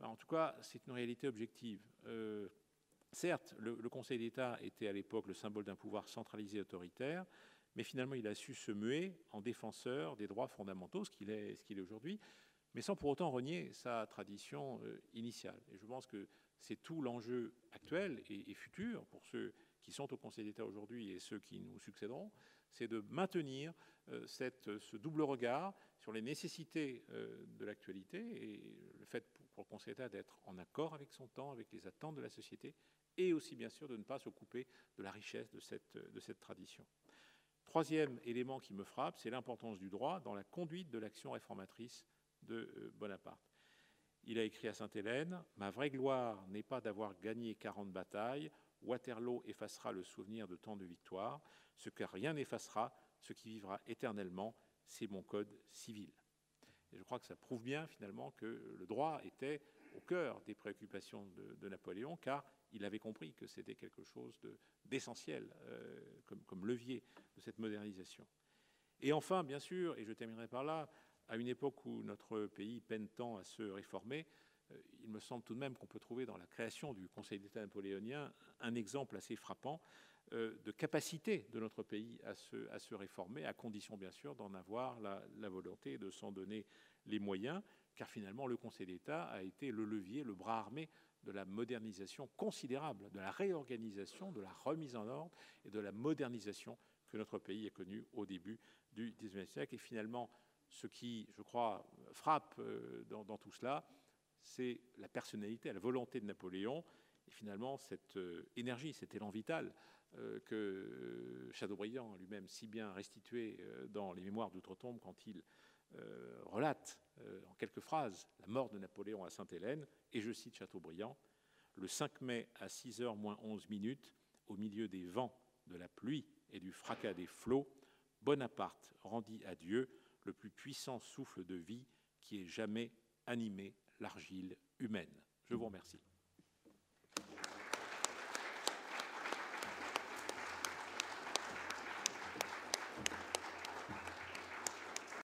Bah, en tout cas, c'est une réalité objective. Euh, certes, le, Conseil d'État était à l'époque le symbole d'un pouvoir centralisé autoritaire, mais finalement, il a su se muer en défenseur des droits fondamentaux, ce qu'il est, est aujourd'hui, mais sans pour autant renier sa tradition euh, initiale. Et je pense que c'est tout l'enjeu actuel et, futur pour ceux qui sont au Conseil d'État aujourd'hui et ceux qui nous succéderont, c'est de maintenir euh, ce double regard sur les nécessités de l'actualité et le fait pour le Conseil d'État d'être en accord avec son temps, avec les attentes de la société, et aussi bien sûr de ne pas se couper de la richesse de cette, de cette tradition. Troisième élément qui me frappe, c'est l'importance du droit dans la conduite de l'action réformatrice de euh, Bonaparte. Il a écrit à Sainte-Hélène Ma vraie gloire n'est pas d'avoir gagné 40 batailles. Waterloo effacera le souvenir de tant de victoires. Ce que rien n'effacera, ce qui vivra éternellement, c'est mon code civil. Et je crois que ça prouve bien finalement que le droit était au cœur des préoccupations de, Napoléon, car il avait compris que c'était quelque chose d'essentiel euh, comme, comme, levier de cette modernisation. Et enfin, bien sûr, et je terminerai par là, à une époque où notre pays peine tant à se réformer, euh, il me semble tout de même qu'on peut trouver dans la création du Conseil d'État napoléonien un exemple assez frappant euh, de capacité de notre pays à se, réformer, à condition bien sûr d'en avoir la, volonté, de s'en donner les moyens, car finalement le Conseil d'État a été le levier, le bras armé de la modernisation considérable, de la réorganisation, de la remise en ordre et de la modernisation que notre pays a connue au début du XIXe siècle. Et finalement, ce qui, je crois, frappe euh, dans, tout cela, c'est la personnalité, la volonté de Napoléon, et finalement cette euh, énergie, cet élan vital euh, que Chateaubriand lui-même si bien restitué dans les Mémoires d'Outre-Tombe quand il relate en quelques phrases la mort de Napoléon à Sainte-Hélène, et je cite Chateaubriand, le 5 mai à 6h moins 11 minutes, au milieu des vents, de la pluie et du fracas des flots, Bonaparte rendit à Dieu le plus puissant souffle de vie qui ait jamais animé l'argile humaine. Je vous remercie.